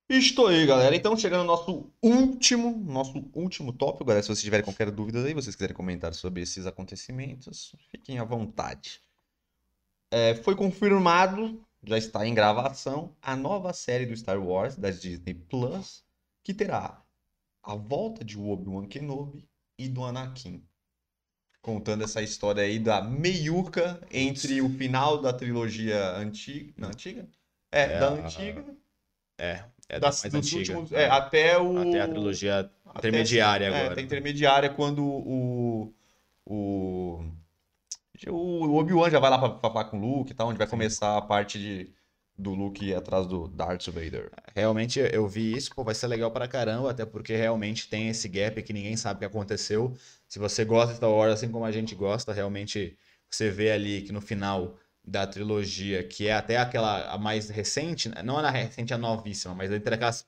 Estou aí, galera. Então, chegando ao nosso último, nosso último tópico, galera. Se vocês tiverem qualquer dúvida aí, vocês quiserem comentar sobre esses acontecimentos, fiquem à vontade. É, foi confirmado, já está em gravação, a nova série do Star Wars da Disney Plus, que terá a volta de Obi-Wan Kenobi e do Anakin. Contando essa história aí da meiuca entre o final da trilogia antiga. Não, antiga? É, É da antiga. É, é das- da mais dos antiga. últimos. é, até o. Até a trilogia até- intermediária é, agora. até intermediária quando o. O. O Obi-Wan já vai lá pra, falar com o Luke e tal, onde vai começar a parte de, do Luke atrás do Darth Vader. Realmente eu vi isso, pô, vai ser legal pra caramba, até porque realmente tem esse gap que ninguém sabe o que aconteceu. Se você gosta de Star Wars assim como a gente gosta, realmente você vê ali que no final da trilogia, que é até aquela a mais recente, né? não a recente, a novíssima, mas entre aquelas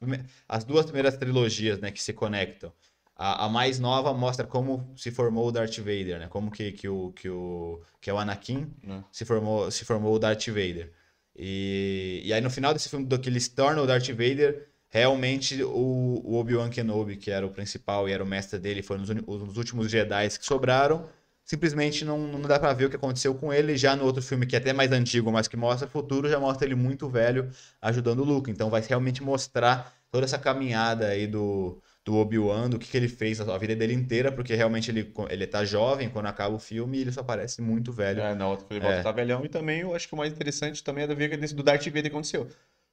as duas primeiras trilogias, né, que se conectam. A, a mais nova mostra como se formou o Darth Vader, né? Como que, que, o, que, o, que é o Anakin Né? se formou, se formou o Darth Vader. E, e aí no final desse filme, do que ele se torna o Darth Vader, realmente o, o Obi-Wan Kenobi, que era o principal e era o mestre dele, foi um dos últimos Jedi que sobraram, simplesmente não, não dá pra ver o que aconteceu com ele. Já no outro filme, que é até mais antigo, mas que mostra o futuro, já mostra ele muito velho ajudando o Luke. Então vai realmente mostrar toda essa caminhada aí do, do Obi-Wan, do que, que ele fez a vida dele inteira, porque realmente ele, ele tá jovem quando acaba o filme e ele só parece muito velho. É, na outra ele volta É. tá velhão. E também eu acho que o mais interessante também é ver desse do Darth Vader que aconteceu.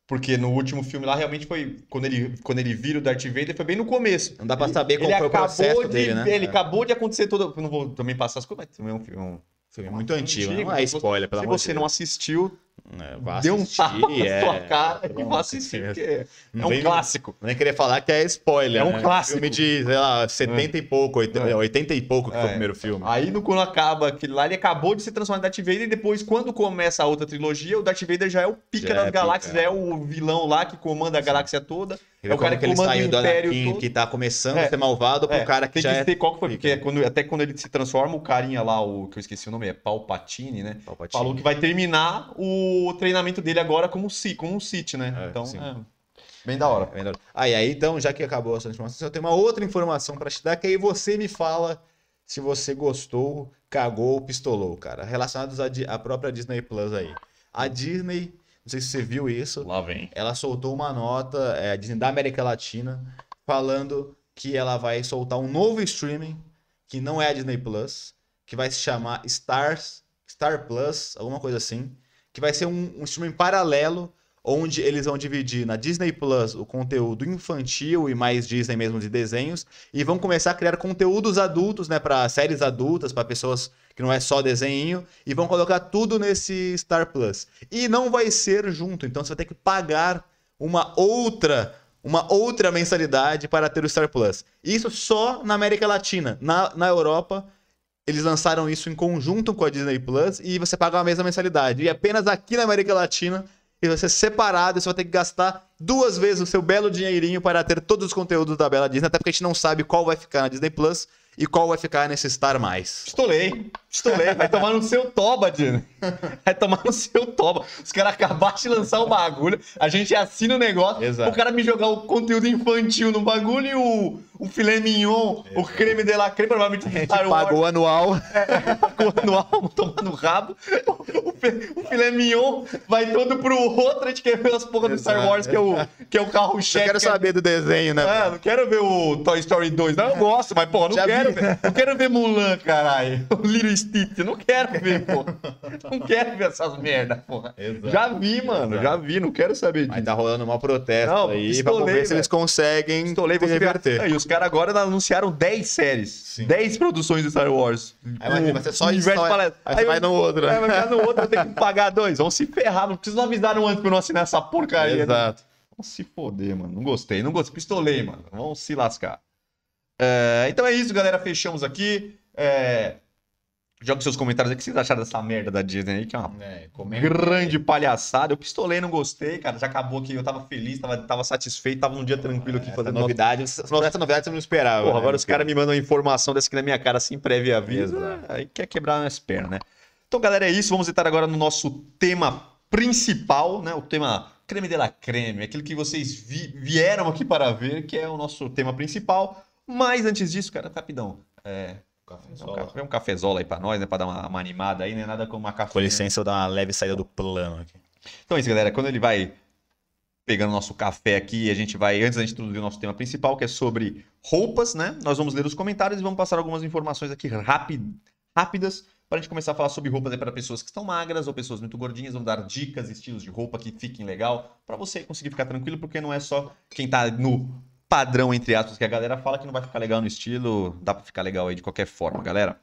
Porque no último filme lá, realmente foi. Quando ele, quando ele vira o Darth Vader, foi bem no começo. Não dá pra Ele- saber qual ele foi o processo de, dele, né? Ele É. acabou de acontecer todo. eu Não vou também passar as coisas, mas também é um filme. um- Filme muito antigo, antigo, não é se você- spoiler, pelo Se amor de você não Deus. assistiu, É, dê um tapa na é, sua cara pelo e vá assistir, porque é um vem- clássico. Nem querer falar que é spoiler, É um né? clássico. Filme de, sei lá, 70 e pouco, 80, É. 80 e pouco que foi É. o primeiro filme. Aí no, quando acaba aquele lá, ele acabou de se transformar em Darth Vader e depois, quando começa a outra trilogia, o Darth Vader já é o pica das é galáxias, é o vilão lá que comanda a galáxia toda. É o cara que ele saiu do Anakin, todo. que tá começando É. a ser malvado, pro É, cara que tem já que é qual que foi, porque quando, até quando ele se transforma, o carinha lá, o que eu esqueci o nome, é Palpatine, né? Palpatine. Falou que vai terminar o treinamento dele agora como, Sith, como um Sith, né? É, então, sim. é, bem da hora. É bem da hora. Ah, e aí, então, já que acabou essa informação, eu tenho uma outra informação pra te dar, que aí você me fala se você gostou, cagou ou pistolou, cara. Relacionados à própria Disney Plus aí. A Disney, não sei se você viu isso, Lá vem. ela soltou uma nota, é, a Disney da América Latina, falando que ela vai soltar um novo streaming, que não é a Disney Plus, que vai se chamar Stars, Star Plus, alguma coisa assim, que vai ser um, um streaming paralelo, onde eles vão dividir na Disney Plus o conteúdo infantil e mais Disney mesmo de desenhos, e vão começar a criar conteúdos adultos, né, para séries adultas, para pessoas que não é só desenho, e vão colocar tudo nesse Star Plus. E não vai ser junto, então você vai ter que pagar uma outra uma outra mensalidade para ter o Star Plus. Isso só na América Latina. Na, na Europa, eles lançaram isso em conjunto com a Disney Plus e você paga a mesma mensalidade. E apenas aqui na América Latina, e você separado, você vai ter que gastar duas vezes o seu belo dinheirinho para ter todos os conteúdos da Bela Disney, até porque a gente não sabe qual vai ficar na Disney Plus e qual vai ficar nesse Star Mais. Pistolei, pistolei. Vai tomar no seu toba, Dino. Vai tomar no seu toba. Os caras acabaram de lançar o bagulho, a gente assina o negócio, Exato. o cara me jogar o conteúdo infantil no bagulho e o, o filé mignon, o creme de la creme, provavelmente A gente Star Wars, pagou anual. pagou anual, tomando rabo. O, o filé mignon vai todo pro outro, a gente quer ver as porras do Star Exato. Wars, que é o, que é o Eu carro-chefe. quero que é- saber do desenho, né? é, não quero ver o Toy Story 2. Não, eu gosto, mas, pô, não Já quero vi. ver. Não quero ver Mulan, caralho. O Little Stitch. Não quero ver, pô. Não quero ver essas merdas, porra. Exato. Já vi, mano. Exato. Já vi, não quero saber disso. Mas tá rolando um mau protesto Não, aí. pistolei, Vamos ver se eles conseguem Pistolei, reverter. E os caras agora anunciaram 10 séries. Sim. 10 produções de Star Wars. Aí vai- vai ser só isso, aí você vai no outro, né? É, vai ficar no outro, eu tenho que pagar dois. Vão se ferrar. Não preciso avisar antes pra eu não assinar essa porcaria. né? Exato. Vão se foder, mano. Não gostei, não gostei. Pistolei, mano. Vão se lascar. É, então é isso, galera. Fechamos aqui. É... Jogue seus comentários aí. O que vocês acharam dessa merda da Disney aí? Que é uma É, grande palhaçada. Eu pistolei, não gostei, cara. Já acabou aqui. Eu tava feliz, tava, tava satisfeito, tava um dia tranquilo aqui fazendo novidade, essa, essa novidade você não esperava. Porra, né? agora os caras me mandam informação dessa aqui na minha cara sem prévia aviso. Exato. Aí quer quebrar minhas pernas, né? Então, galera, é isso. Vamos entrar agora no nosso tema principal, né? O tema creme de la creme, aquilo que vocês vi- vieram aqui para ver, que é o nosso tema principal. Mas antes disso, cara, rapidão. É, um, café, um cafezola aí pra nós, né? Pra dar uma, uma animada aí, né? Nada como uma café. Com licença, eu dar uma leve saída do plano aqui. Então é isso, galera. Quando ele vai pegando nosso café aqui, a gente vai, antes da gente introduzir o nosso tema principal, que é sobre roupas, né? Nós vamos ler os comentários e vamos passar algumas informações aqui rápid, rápidas para a gente começar a falar sobre roupas aí para pessoas que estão magras ou pessoas muito gordinhas. Vamos dar dicas, estilos de roupa que fiquem legal para você conseguir ficar tranquilo, porque não é só quem tá no padrão, entre aspas, que a galera fala que não vai ficar legal no estilo, dá para ficar legal aí de qualquer forma, galera.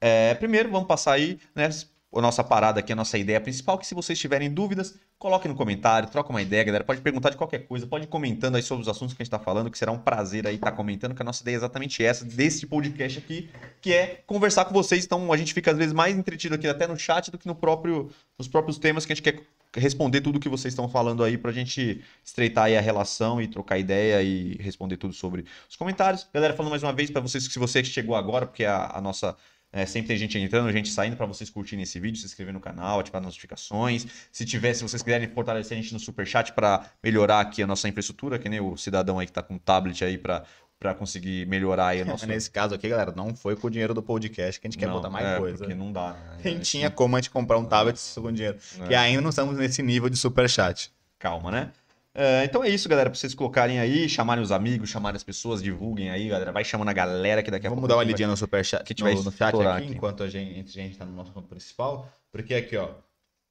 É, primeiro, vamos passar aí, né? A nossa parada aqui, a nossa ideia principal, que se vocês tiverem dúvidas, coloquem no comentário, troca uma ideia, galera. Pode perguntar de qualquer coisa, pode ir comentando aí sobre os assuntos que a gente tá falando, que será um prazer aí estar comentando, que a nossa ideia é exatamente essa, desse podcast aqui, que é conversar com vocês. Então a gente fica às vezes mais entretido aqui até no chat do que no próprio, nos próprios temas que a gente quer responder tudo que vocês estão falando aí pra gente estreitar aí a relação e trocar ideia e responder tudo sobre os comentários. Galera, falando mais uma vez pra vocês se você chegou agora, porque a, a nossa é, sempre tem gente entrando, gente saindo para vocês curtirem esse vídeo, se inscrever no canal, ativar as notificações. Se tiver, se vocês quiserem fortalecer a gente no superchat para melhorar aqui a nossa infraestrutura, que nem o cidadão aí que tá com tablet aí para para conseguir melhorar aí a nossa. Nesse caso aqui, galera, não foi com o dinheiro do podcast que a gente quer Não, botar mais é, coisa. Porque não dá. né? Nem tinha como a gente comprar um tablet com dinheiro. É. E ainda não estamos nesse nível de superchat. Calma, né? É, então é isso, galera, pra vocês colocarem aí, chamarem os amigos, chamarem as pessoas, divulguem aí, galera. Vai chamando a galera que daqui a Vamos pouco. dar uma vai- lidinha no superchat, que vai no, no chat aqui, aqui. enquanto a gente, a gente tá no nosso ponto principal. Porque aqui, ó,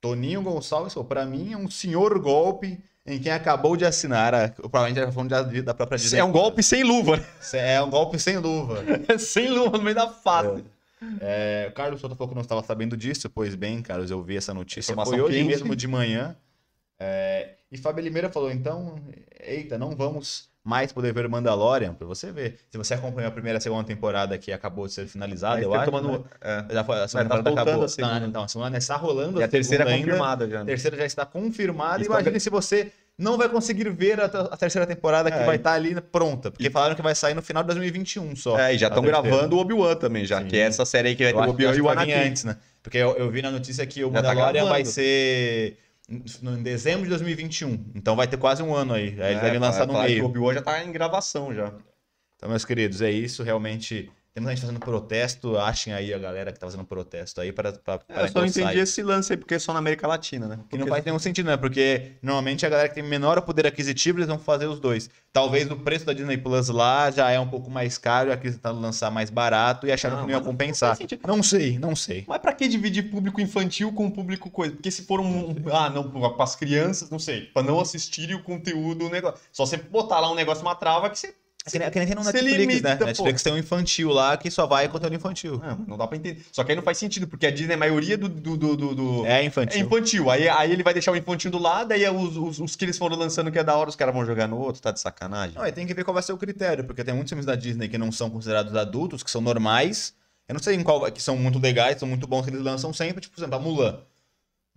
Toninho Gonçalves, pô, pra mim é um senhor golpe em quem acabou de assinar, a, provavelmente era falando da, da própria Disney. É um golpe sem luva, né? É um golpe sem luva. sem luva no meio da face. É, o Carlos Souto falou que não estava sabendo disso, pois bem, Carlos, eu vi essa notícia. Informação Foi hoje quente. mesmo de manhã. É, e Fábio Limeira falou, então, eita, não vamos mais poder ver Mandalorian, pra você ver. Se você acompanhou a primeira e a segunda temporada que acabou de ser finalizada, eu tá acho, tomando- né? é. Já foi, a segunda tá temporada acabou. a segunda. Não, então, a segunda está rolando. E a terceira é ainda. confirmada já. A né? terceira já está confirmada. Estão Imagine se você não vai conseguir ver a, a terceira temporada que É, vai e- estar ali pronta. Porque falaram que vai sair no final de 2021 só. É, e já A estão gravando o Obi-Wan também, já, Sim. que é essa série aí que vai Eu ter o Obi-Wan e o vai Anakin. antes, né? Porque eu, eu vi na notícia que o Já tá Mandalorian vai gravando. ser em dezembro de 2021. Então vai ter quase um ano aí. Aí eles devem lançar no É, que meio. O Obi-Wan já tá em gravação já. Então, meus queridos, é isso. Realmente, temos a gente fazendo protesto. Achem aí a galera que tá fazendo protesto aí para para É, eu só não entendi esse lance aí, porque é só na América Latina, né? Que não Porque- faz nenhum sentido, né? Porque normalmente a galera que tem menor poder aquisitivo, eles vão fazer os dois. Talvez o preço da Disney Plus lá já é um pouco mais caro e aqui tentando lançar mais barato e acharam Não, que não ia não compensar. sentido. Não sei, não sei. Mas pra que dividir público infantil com público coisa? Porque se for um. um- Ah, não, para as crianças, não sei, pra não assistirem o conteúdo, o negócio. Só você botar lá um negócio, uma trava que você. É que nem, é que nem tem no Netflix, limita, né? pô. Netflix tem um infantil lá que só vai conteúdo infantil. Não, não dá pra entender. Só que aí não faz sentido, porque a Disney, a maioria do. do, do, do- É É infantil. infantil. Aí, aí ele vai deixar o infantil do lado, aí os, os, os que eles foram lançando que é da hora, os caras vão jogar no outro, tá de sacanagem. Não, e tem que ver qual vai ser o critério, porque tem muitos filmes da Disney que não são considerados adultos, que são normais, Eu não sei em qual que são muito legais, são muito bons que eles lançam sempre, tipo, por exemplo, a Mulan.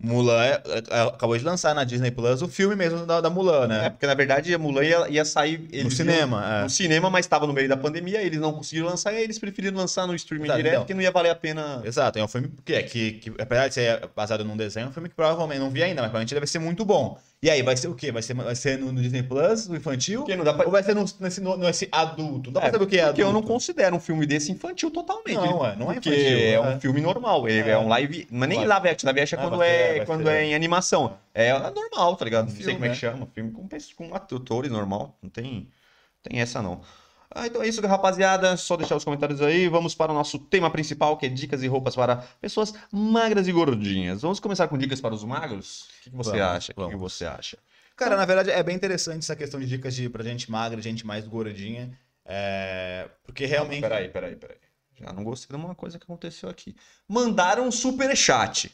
Mulan é- é- acabou de lançar na Disney Plus o filme mesmo da, da Mulan, É, né? porque na verdade a Mulan ia, ia sair. eles cinema, iam- é. No cinema, mas estava no meio da pandemia, eles não conseguiram lançar, e eles preferiram lançar no streaming Exato, direto, então. porque não ia valer a pena. Exato, é um filme que, é, que, que, apesar de ser baseado num desenho, é um filme que provavelmente não vi ainda, mas provavelmente deve ser muito bom. E aí, vai ser o quê? Vai ser, vai ser no, no Disney Plus, no infantil? Porque não dá pra- Ou vai ser no, nesse, no- nesse adulto? Não dá pra saber o que é porque adulto. eu não considero um filme desse infantil totalmente. Não, é, não é porque infantil, é é. um filme normal. Ele é, É. um live. Não é nem Live. live action. Live action é É, quando, vai é, vai quando ser- é em animação. É normal, tá ligado? Não sei Filme, como é que né? chama. Filme com, com atores normal. Não tem, tem essa não. Ah, então é isso, rapaziada. Só deixar os comentários aí. Vamos para o nosso tema principal, que é dicas e roupas para pessoas magras e gordinhas. Vamos começar com dicas para os magros? O que, que você Vamos, acha? O que, que vamos. você acha? Cara, na verdade é bem interessante essa questão de dicas de, pra gente magra, gente mais gordinha. É, porque realmente. Peraí, peraí, peraí. Já não gostei de uma coisa que aconteceu aqui. Mandaram um superchat.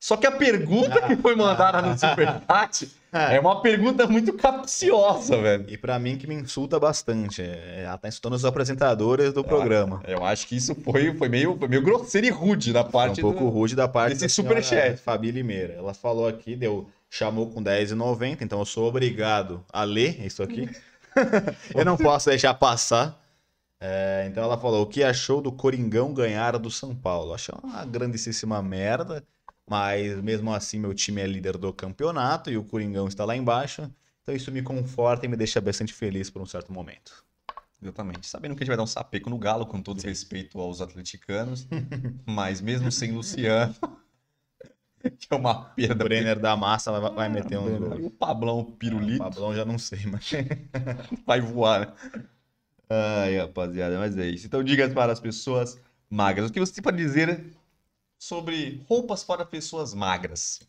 Só que a pergunta que foi mandada no superchat é uma pergunta muito capciosa, velho. E pra mim que me insulta bastante. É, Ela tá insultando os apresentadores do programa. Eu acho que isso foi, foi, meio, foi meio grosseiro e rude da Foi parte um pouco do... rude da parte desse superchat. Fabi Limeira. Ela falou aqui, deu, chamou com 10,90, então eu sou obrigado a ler isso aqui. eu não posso deixar passar. É, então ela falou: o que achou do Coringão ganhar do São Paulo? Achei uma grandíssima merda, mas mesmo assim meu time é líder do campeonato e o Coringão está lá embaixo. Então isso me conforta e me deixa bastante feliz por um certo momento. Exatamente. Sabendo que a gente vai dar um sapeco no Galo, com todo respeito aos atleticanos, mas mesmo sem Luciano, que é uma O perda. Brenner da massa vai, vai meter um gol. o Pablão O pirulito Pablão já não sei, mas. vai voar, né? Ai, rapaziada, mas é isso. Então, dicas para as pessoas magras. O que você tem para dizer sobre roupas para pessoas magras?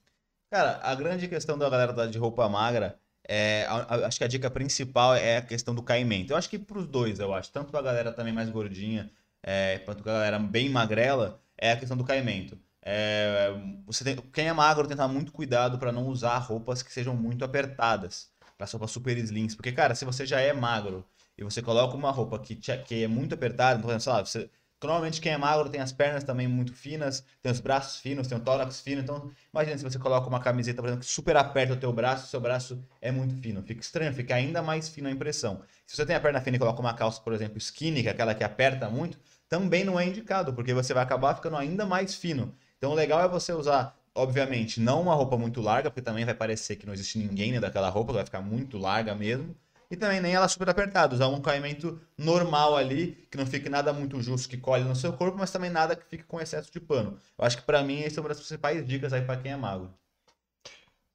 Cara, a grande questão da galera da- de roupa magra é. a- a- acho que a dica principal é a questão do caimento. Eu acho que pros dois, eu acho. Tanto pra galera também mais gordinha, é, quanto pra galera bem magrela, é a questão do caimento. É, você tem- quem é magro tem que tomar muito cuidado pra não usar roupas que sejam muito apertadas. Pra roupas super slims. Porque, cara, se você já é magro e você coloca uma roupa que, te- que é muito apertada, então, sei lá, você, Normalmente quem é magro tem as pernas também muito finas, tem os braços finos, tem o tórax fino. Então, imagina se você coloca uma camiseta, por exemplo, que super aperta o teu braço, seu braço é muito fino. Fica estranho, fica ainda mais fino a impressão. Se você tem a perna fina e coloca uma calça, por exemplo, skinny, que é aquela que aperta muito, também não é indicado, porque você vai acabar ficando ainda mais fino. Então, o legal é você usar, obviamente, não uma roupa muito larga, porque também vai parecer que não existe ninguém dentro daquela roupa, vai ficar muito larga mesmo. E também nem ela super apertada, usar um caimento normal ali, que não fique nada muito justo, que colhe no seu corpo, mas também nada que fique com excesso de pano. Eu acho que pra mim essa é uma das principais dicas aí pra quem é magro.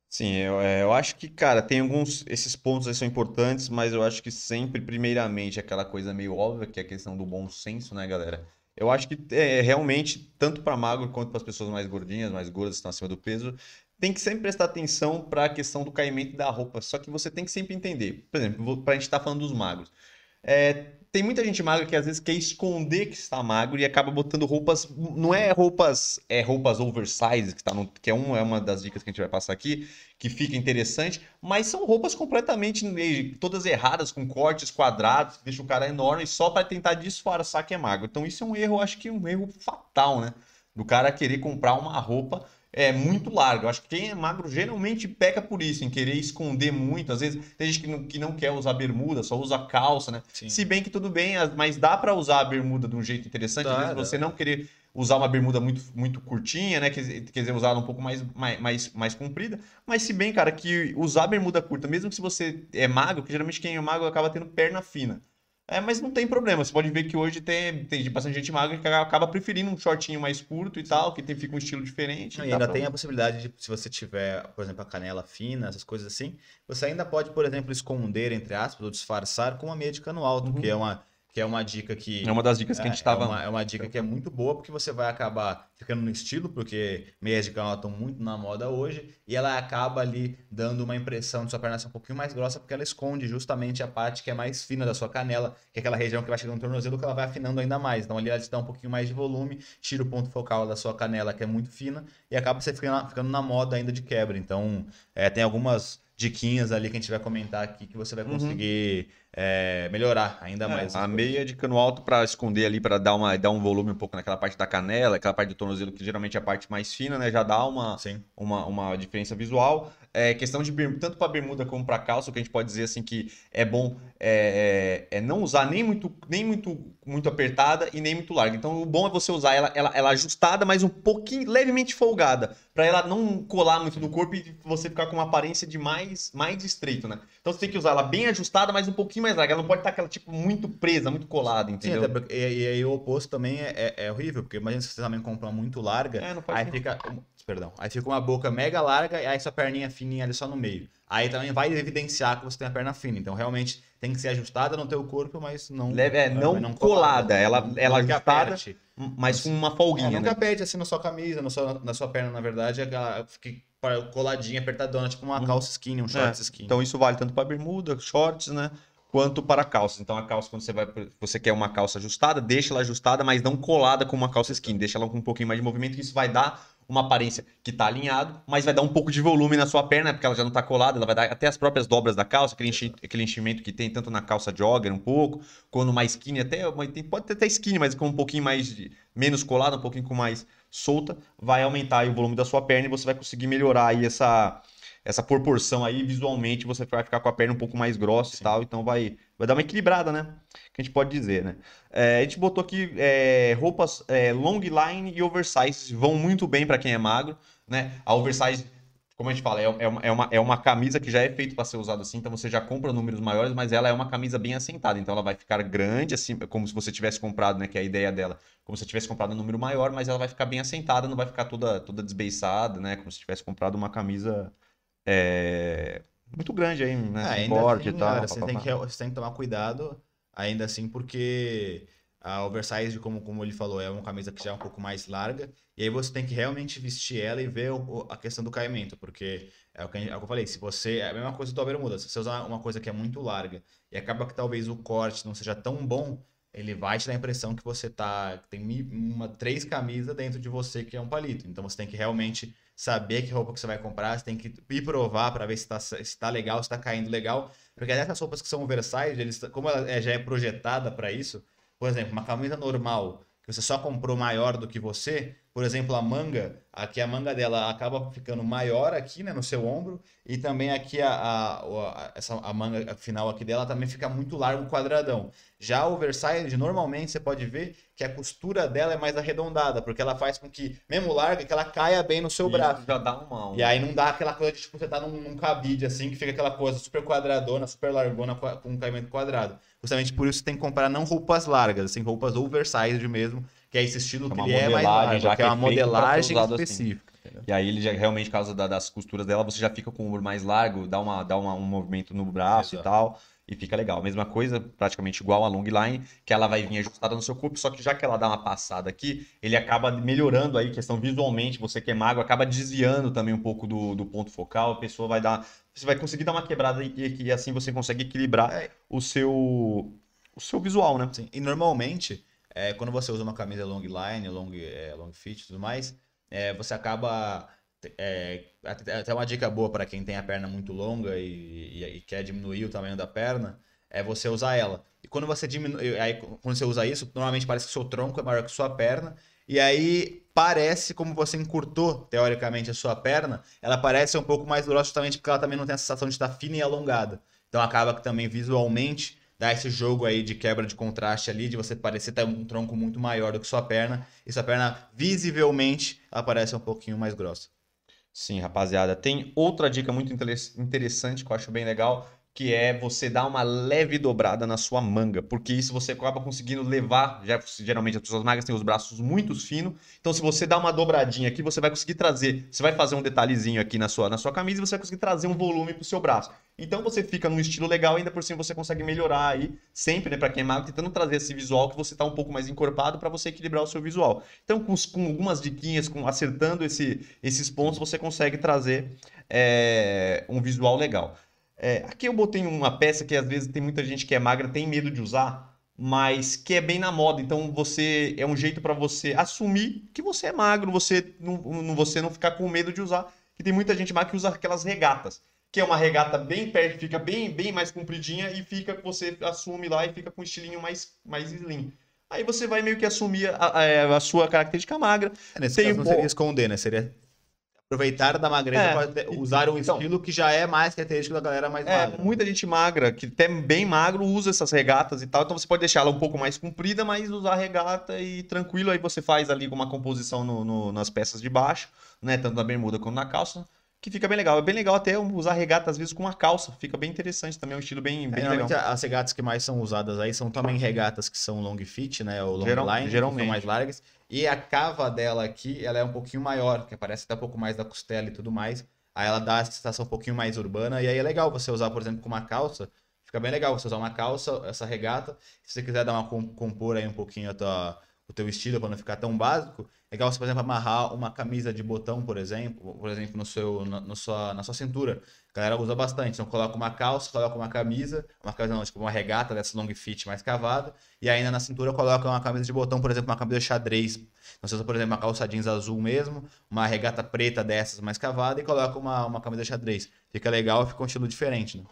Sim, eu, é, eu acho que, cara, tem alguns. Esses pontos aí são importantes, mas eu acho que sempre, primeiramente, aquela coisa meio óbvia, que é a questão do bom senso, né, galera? Eu acho que é realmente, tanto para magro quanto para as pessoas mais gordinhas, mais gordas, que estão acima do peso, tem que sempre prestar atenção para a questão do caimento da roupa. Só que você tem que sempre entender. Por exemplo, para a gente estar falando dos magros. É, tem muita gente magra que às vezes quer esconder que está magro e acaba botando roupas. Não é roupas, é roupas oversize, que, tá no, que é, um, é uma das dicas que a gente vai passar aqui, que fica interessante, mas são roupas completamente todas erradas, com cortes quadrados, que deixa o cara enorme só para tentar disfarçar que é magro. Então isso é um erro, acho que um erro fatal, né? Do cara querer comprar uma roupa é muito larga. Eu acho que quem é magro geralmente peca por isso, em querer esconder muito. Às vezes tem gente que não, que não quer usar bermuda, só usa calça, né? Sim. Se bem que tudo bem, as- mas dá pra usar a bermuda de um jeito interessante. Às Dá, vezes dá. você não querer usar uma bermuda muito, muito curtinha, né? Quer, quer dizer, usar ela um pouco mais, mais, mais, mais comprida. Mas se bem, cara, que usar bermuda curta, mesmo que se você é magro, que geralmente quem é magro acaba tendo perna fina. É, mas não tem problema. Você pode ver que hoje tem, tem bastante gente magra que acaba preferindo um shortinho mais curto e tal, que tem, fica um estilo diferente. E dá ainda pra- tem a possibilidade de, se você tiver, por exemplo, a canela fina, essas coisas assim, você ainda pode, por exemplo, esconder, entre aspas, ou disfarçar com uma meia de cano alto, Uhum. que é uma, que é uma dica que. É uma das dicas que a gente É, tava. é, uma, é uma dica que é muito boa, porque você vai acabar ficando no estilo, porque meias de canela estão muito na moda hoje, e ela acaba ali dando uma impressão de sua perna ser um pouquinho mais grossa, porque ela esconde justamente a parte que é mais fina da sua canela, que é aquela região que vai chegando no tornozelo, que ela vai afinando ainda mais. Então ali ela te dá um pouquinho mais de volume, tira o ponto focal da sua canela, que é muito fina, e acaba você ficando, ficando na moda ainda de quebra. Então, é, tem algumas diquinhas ali que a gente vai comentar aqui que você vai Uhum. É, melhorar ainda mais. A meia de cano alto para esconder ali, para dar, uma, dar um volume um pouco naquela parte da canela, aquela parte do tornozelo que geralmente é a parte mais fina, né? Já dá uma, Sim. uma, uma diferença visual. É, questão de tanto para bermuda como para calça, o que a gente pode dizer assim que é bom é, é, é não usar nem muito, nem muito, muito apertada e nem muito larga. Então o bom é você usar ela, ela, ela ajustada, mas um pouquinho levemente folgada, para ela não colar muito no corpo e você ficar com uma aparência de mais, mais estreito, né? Então você tem que usar ela bem ajustada, mas um pouquinho mais larga. Ela não pode estar aquela tipo muito presa, muito colada, Sim, entendeu? porque, e, e aí o oposto também é, é, é horrível, porque imagina se você também compra uma muito larga, É, não aí sentido. fica. Perdão. Aí fica uma boca mega larga e aí sua perninha fininha ali só no meio. Aí também vai evidenciar que você tem a perna fina. Então realmente tem que ser ajustada no teu corpo, mas não. Leve- é, não, mas colada, ela, ela Não que ajustada, aperte. mas com uma É, folguinha, nunca né? aperte assim na sua camisa, na sua, na sua perna, na verdade, é aquela- fique coladinha, apertadona, tipo uma Uhum. calça skinny, um shorts É, skinny. Então isso vale tanto para bermuda, shorts, né? Quanto para calças. Então a calça, quando você vai, você quer uma calça ajustada, deixa ela ajustada, mas não colada com uma calça skinny. Deixa ela com um pouquinho mais de movimento, que isso vai dar uma aparência que tá alinhado, mas vai dar um pouco de volume na sua perna, porque ela já não tá colada, ela vai dar até as próprias dobras da calça, aquele, enchi- aquele enchimento que tem tanto na calça jogger um pouco, quando mais skinny até, pode ter até skinny, mas com um pouquinho mais de, menos colada, um pouquinho com mais solta, vai aumentar o volume da sua perna e você vai conseguir melhorar aí essa essa proporção aí, visualmente, você vai ficar com a perna um pouco mais grossa e Sim. tal, então vai, vai dar uma equilibrada, né? Que a gente pode dizer, né? É, a gente botou aqui é, roupas é, long line e oversize, vão muito bem para quem é magro, né? A oversize, como a gente fala, é, é uma, é, uma, é uma camisa que já é feita para ser usada assim, então você já compra números maiores, mas ela é uma camisa bem assentada, então ela vai ficar grande, assim, como se você tivesse comprado, né? Que é a ideia dela, como se você tivesse comprado um número maior, mas ela vai ficar bem assentada, não vai ficar toda, toda desbeiçada, né? Como se tivesse comprado uma camisa é, muito grande aí, né? Ah, ainda corte assim, e tal. você, tem que, você tem que tomar cuidado, ainda assim, porque a oversize, como, como ele falou, é uma camisa que já é um pouco mais larga, e aí você tem que realmente vestir ela e ver o- a questão do caimento, porque é o, que, é o que eu falei, se você. É a mesma coisa do bermuda, se você usar uma coisa que é muito larga e acaba que talvez o corte não seja tão bom, ele vai te dar a impressão que você tá. tem uma, três camisas dentro de você que é um palito. Então você tem que realmente saber que roupa que você vai comprar, você tem que ir provar para ver se tá, se tá legal, se tá caindo legal. Porque essas roupas que são oversize, eles, como ela é- já é projetada para isso, por exemplo, uma camisa normal que você só comprou maior do que você, por exemplo, a manga, aqui a manga dela acaba ficando maior aqui, né, no seu ombro, e também aqui a, a, o- a- essa, a manga final aqui dela também fica muito largo, quadradão. Já a oversize, normalmente você pode ver que a costura dela é mais arredondada, porque ela faz com que, mesmo larga, que ela caia bem no seu Isso braço. já dá uma. um- E aí não dá aquela coisa de, tipo, você tá num, num cabide, assim, que fica aquela coisa super quadradona, super largona, com um caimento quadrado. Justamente por isso você tem que comprar não roupas largas, assim, roupas oversized mesmo, que é esse estilo É que uma ele é mais modelagem largo, já que é que uma é modelagem assim. específica. entendeu? E aí ele já realmente, por causa da- das costuras dela, você já fica com o ombro mais largo, dá, uma, dá uma- um movimento no braço Exato. e tal. E fica legal. Mesma coisa, praticamente igual a long line, que ela vai vir ajustada no seu corpo, só que já que ela dá uma passada aqui, ele acaba melhorando aí, questão visualmente, você que é magro, acaba desviando também um pouco do, do ponto focal, a pessoa vai dar. Você vai conseguir dar uma quebrada e, e assim você consegue equilibrar É. o seu. o seu visual, né? Sim, E normalmente, é, quando você usa uma camisa long line, long, é, long fit e tudo mais, é, você acaba. É, até uma dica boa para quem tem a perna muito longa e, e- e quer diminuir o tamanho da perna é você usar ela. E quando você diminui, aí quando você usa isso, normalmente parece que seu tronco é maior que sua perna. E aí parece como você encurtou, teoricamente, a sua perna, ela parece um pouco mais grossa justamente porque ela também não tem a sensação de estar fina e alongada. Então acaba que também visualmente dá esse jogo aí de quebra de contraste ali, de você parecer ter um tronco muito maior do que sua perna, e sua perna visivelmente ela parece um pouquinho mais grossa. Sim, rapaziada. Tem outra dica muito interes- interessante que eu acho bem legal, que é você dar uma leve dobrada na sua manga, porque isso você acaba conseguindo levar, já, geralmente as pessoas magras têm os braços muito finos, então se você dá uma dobradinha aqui, você vai conseguir trazer, você vai fazer um detalhezinho aqui na sua, na sua camisa e você vai conseguir trazer um volume pro seu braço. Então você fica num estilo legal, ainda por cima você consegue melhorar aí, sempre, né, para quem é magro, tentando trazer esse visual que você tá um pouco mais encorpado para você equilibrar o seu visual. Então com, com algumas diquinhas, com, acertando esse, esses pontos, você consegue trazer é, um visual legal. É, aqui eu botei uma peça que às vezes tem muita gente que é magra, tem medo de usar, mas que é bem na moda. Então você é um jeito para você assumir que você é magro, você não, você não ficar com medo de usar. Que tem muita gente magra que usa aquelas regatas, que é uma regata bem perto, fica bem, bem mais compridinha e fica você assume lá e fica com um estilinho mais, mais slim. Aí você vai meio que assumir a, a, a sua característica magra. É, nesse tem caso não seria esconder, né? Seria aproveitar da magreza é, para usar um então, estilo que já é mais característico da galera mais é, magra. Muita gente magra, que até bem magro, usa essas regatas e tal. Então você pode deixar ela um pouco mais comprida, mas usar a regata e tranquilo. Aí você faz ali uma composição no, no, nas peças de baixo, né? Tanto na bermuda quanto na calça que fica bem legal. É bem legal até usar regata às vezes com uma calça, fica bem interessante também, é um estilo bem, bem é, legal. As regatas que mais são usadas aí são também regatas que são long fit, né, ou long Geral, line, geralmente. que são mais largas. E a cava dela aqui, ela é um pouquinho maior, que parece até um pouco mais da costela e tudo mais. Aí ela dá essa sensação um pouquinho mais urbana e aí é legal você usar, por exemplo, com uma calça, fica bem legal você usar uma calça, essa regata. Se você quiser dar uma compor aí um pouquinho a tua, o teu estilo para não ficar tão básico, Legal você, por exemplo, amarrar uma camisa de botão, por exemplo, por exemplo, no seu, na, no sua, na sua cintura. A galera usa bastante. Então coloca uma calça, coloca uma camisa, uma camisa não, tipo uma regata dessa long fit mais cavada, e ainda na cintura coloca uma camisa de botão, por exemplo, uma camisa xadrez. Então você usa, por exemplo, uma calça jeans azul mesmo, uma regata preta dessas mais cavada e coloca uma, uma camisa xadrez. Fica legal, fica um estilo diferente, né?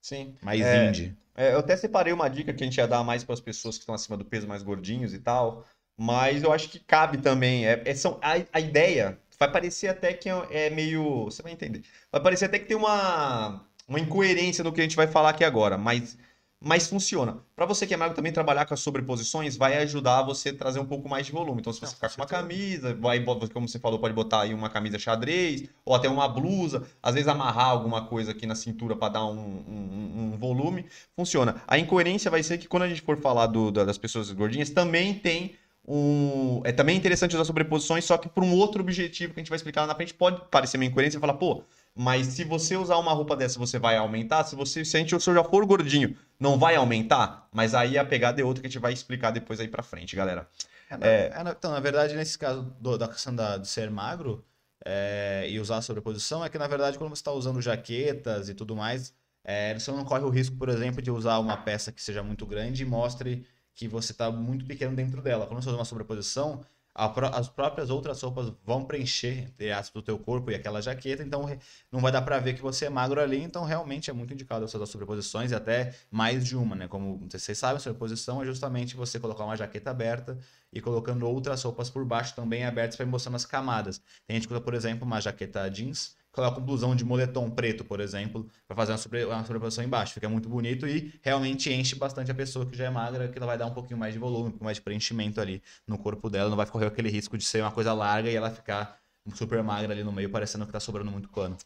Sim. Mais é, indie. É, eu até separei uma dica que a gente ia dar mais para as pessoas que estão acima do peso, mais gordinhos e tal. Mas eu acho que cabe também. É, é, são, a, a ideia vai parecer até que é, é meio. Você vai entender. Vai parecer até que tem uma, uma incoerência no que a gente vai falar aqui agora, mas mas funciona. Para você que é magro também trabalhar com as sobreposições vai ajudar você a trazer um pouco mais de volume. Então se você Não, ficar com uma camisa, vai como você falou, pode botar aí uma camisa xadrez ou até uma blusa, às vezes amarrar alguma coisa aqui na cintura para dar um, um, um, volume, funciona. A incoerência vai ser que quando a gente for falar do, das pessoas gordinhas, também tem um. É também interessante usar sobreposições, só que por um outro objetivo que a gente vai explicar lá na frente, pode parecer meio incoerência e falar, pô, mas se você usar uma roupa dessa, você vai aumentar? Se você se a gente, se eu já for gordinho, não vai aumentar? Mas aí a pegada é outra que a gente vai explicar depois aí pra frente, galera. É, é... É, então, na verdade, nesse caso do, da questão da, de ser magro é, e usar a sobreposição, é que na verdade, quando você está usando jaquetas e tudo mais, é, você não corre o risco, por exemplo, de usar uma peça que seja muito grande e mostre que você está muito pequeno dentro dela. Quando você faz uma sobreposição, as próprias outras roupas vão preencher, aspas, o teu corpo e aquela jaqueta, então não vai dar para ver que você é magro ali, então realmente é muito indicado usar sobreposições e até mais de uma, né? Como vocês sabem, sobreposição é justamente você colocar uma jaqueta aberta e colocando outras roupas por baixo também abertas para mostrar as camadas. Tem gente que usa, por exemplo, uma jaqueta jeans coloca um blusão de moletom preto, por exemplo, para fazer uma, sobre, uma sobreposição embaixo. Fica muito bonito e realmente enche bastante a pessoa que já é magra, que ela vai dar um pouquinho mais de volume, um pouco mais de preenchimento ali no corpo dela. Não vai correr aquele risco de ser uma coisa larga e ela ficar super magra ali no meio, parecendo que tá sobrando muito pano.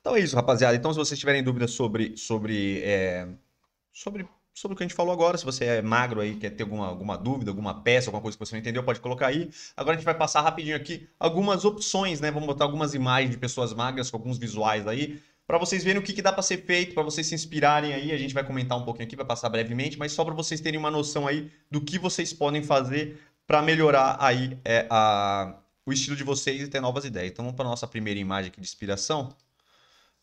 Então é isso, rapaziada. Então, se vocês tiverem dúvidas sobre, sobre, é, sobre sobre o que a gente falou agora. Se você é magro aí, quer ter alguma, alguma dúvida, alguma peça, alguma coisa que você não entendeu, pode colocar aí. Agora a gente vai passar rapidinho aqui algumas opções, né? Vamos botar algumas imagens de pessoas magras com alguns visuais aí. Para vocês verem o que, que dá para ser feito, para vocês se inspirarem aí, a gente vai comentar um pouquinho aqui, vai passar brevemente, mas só para vocês terem uma noção aí do que vocês podem fazer para melhorar aí é, a, o estilo de vocês e ter novas ideias. Então vamos para nossa primeira imagem aqui de inspiração.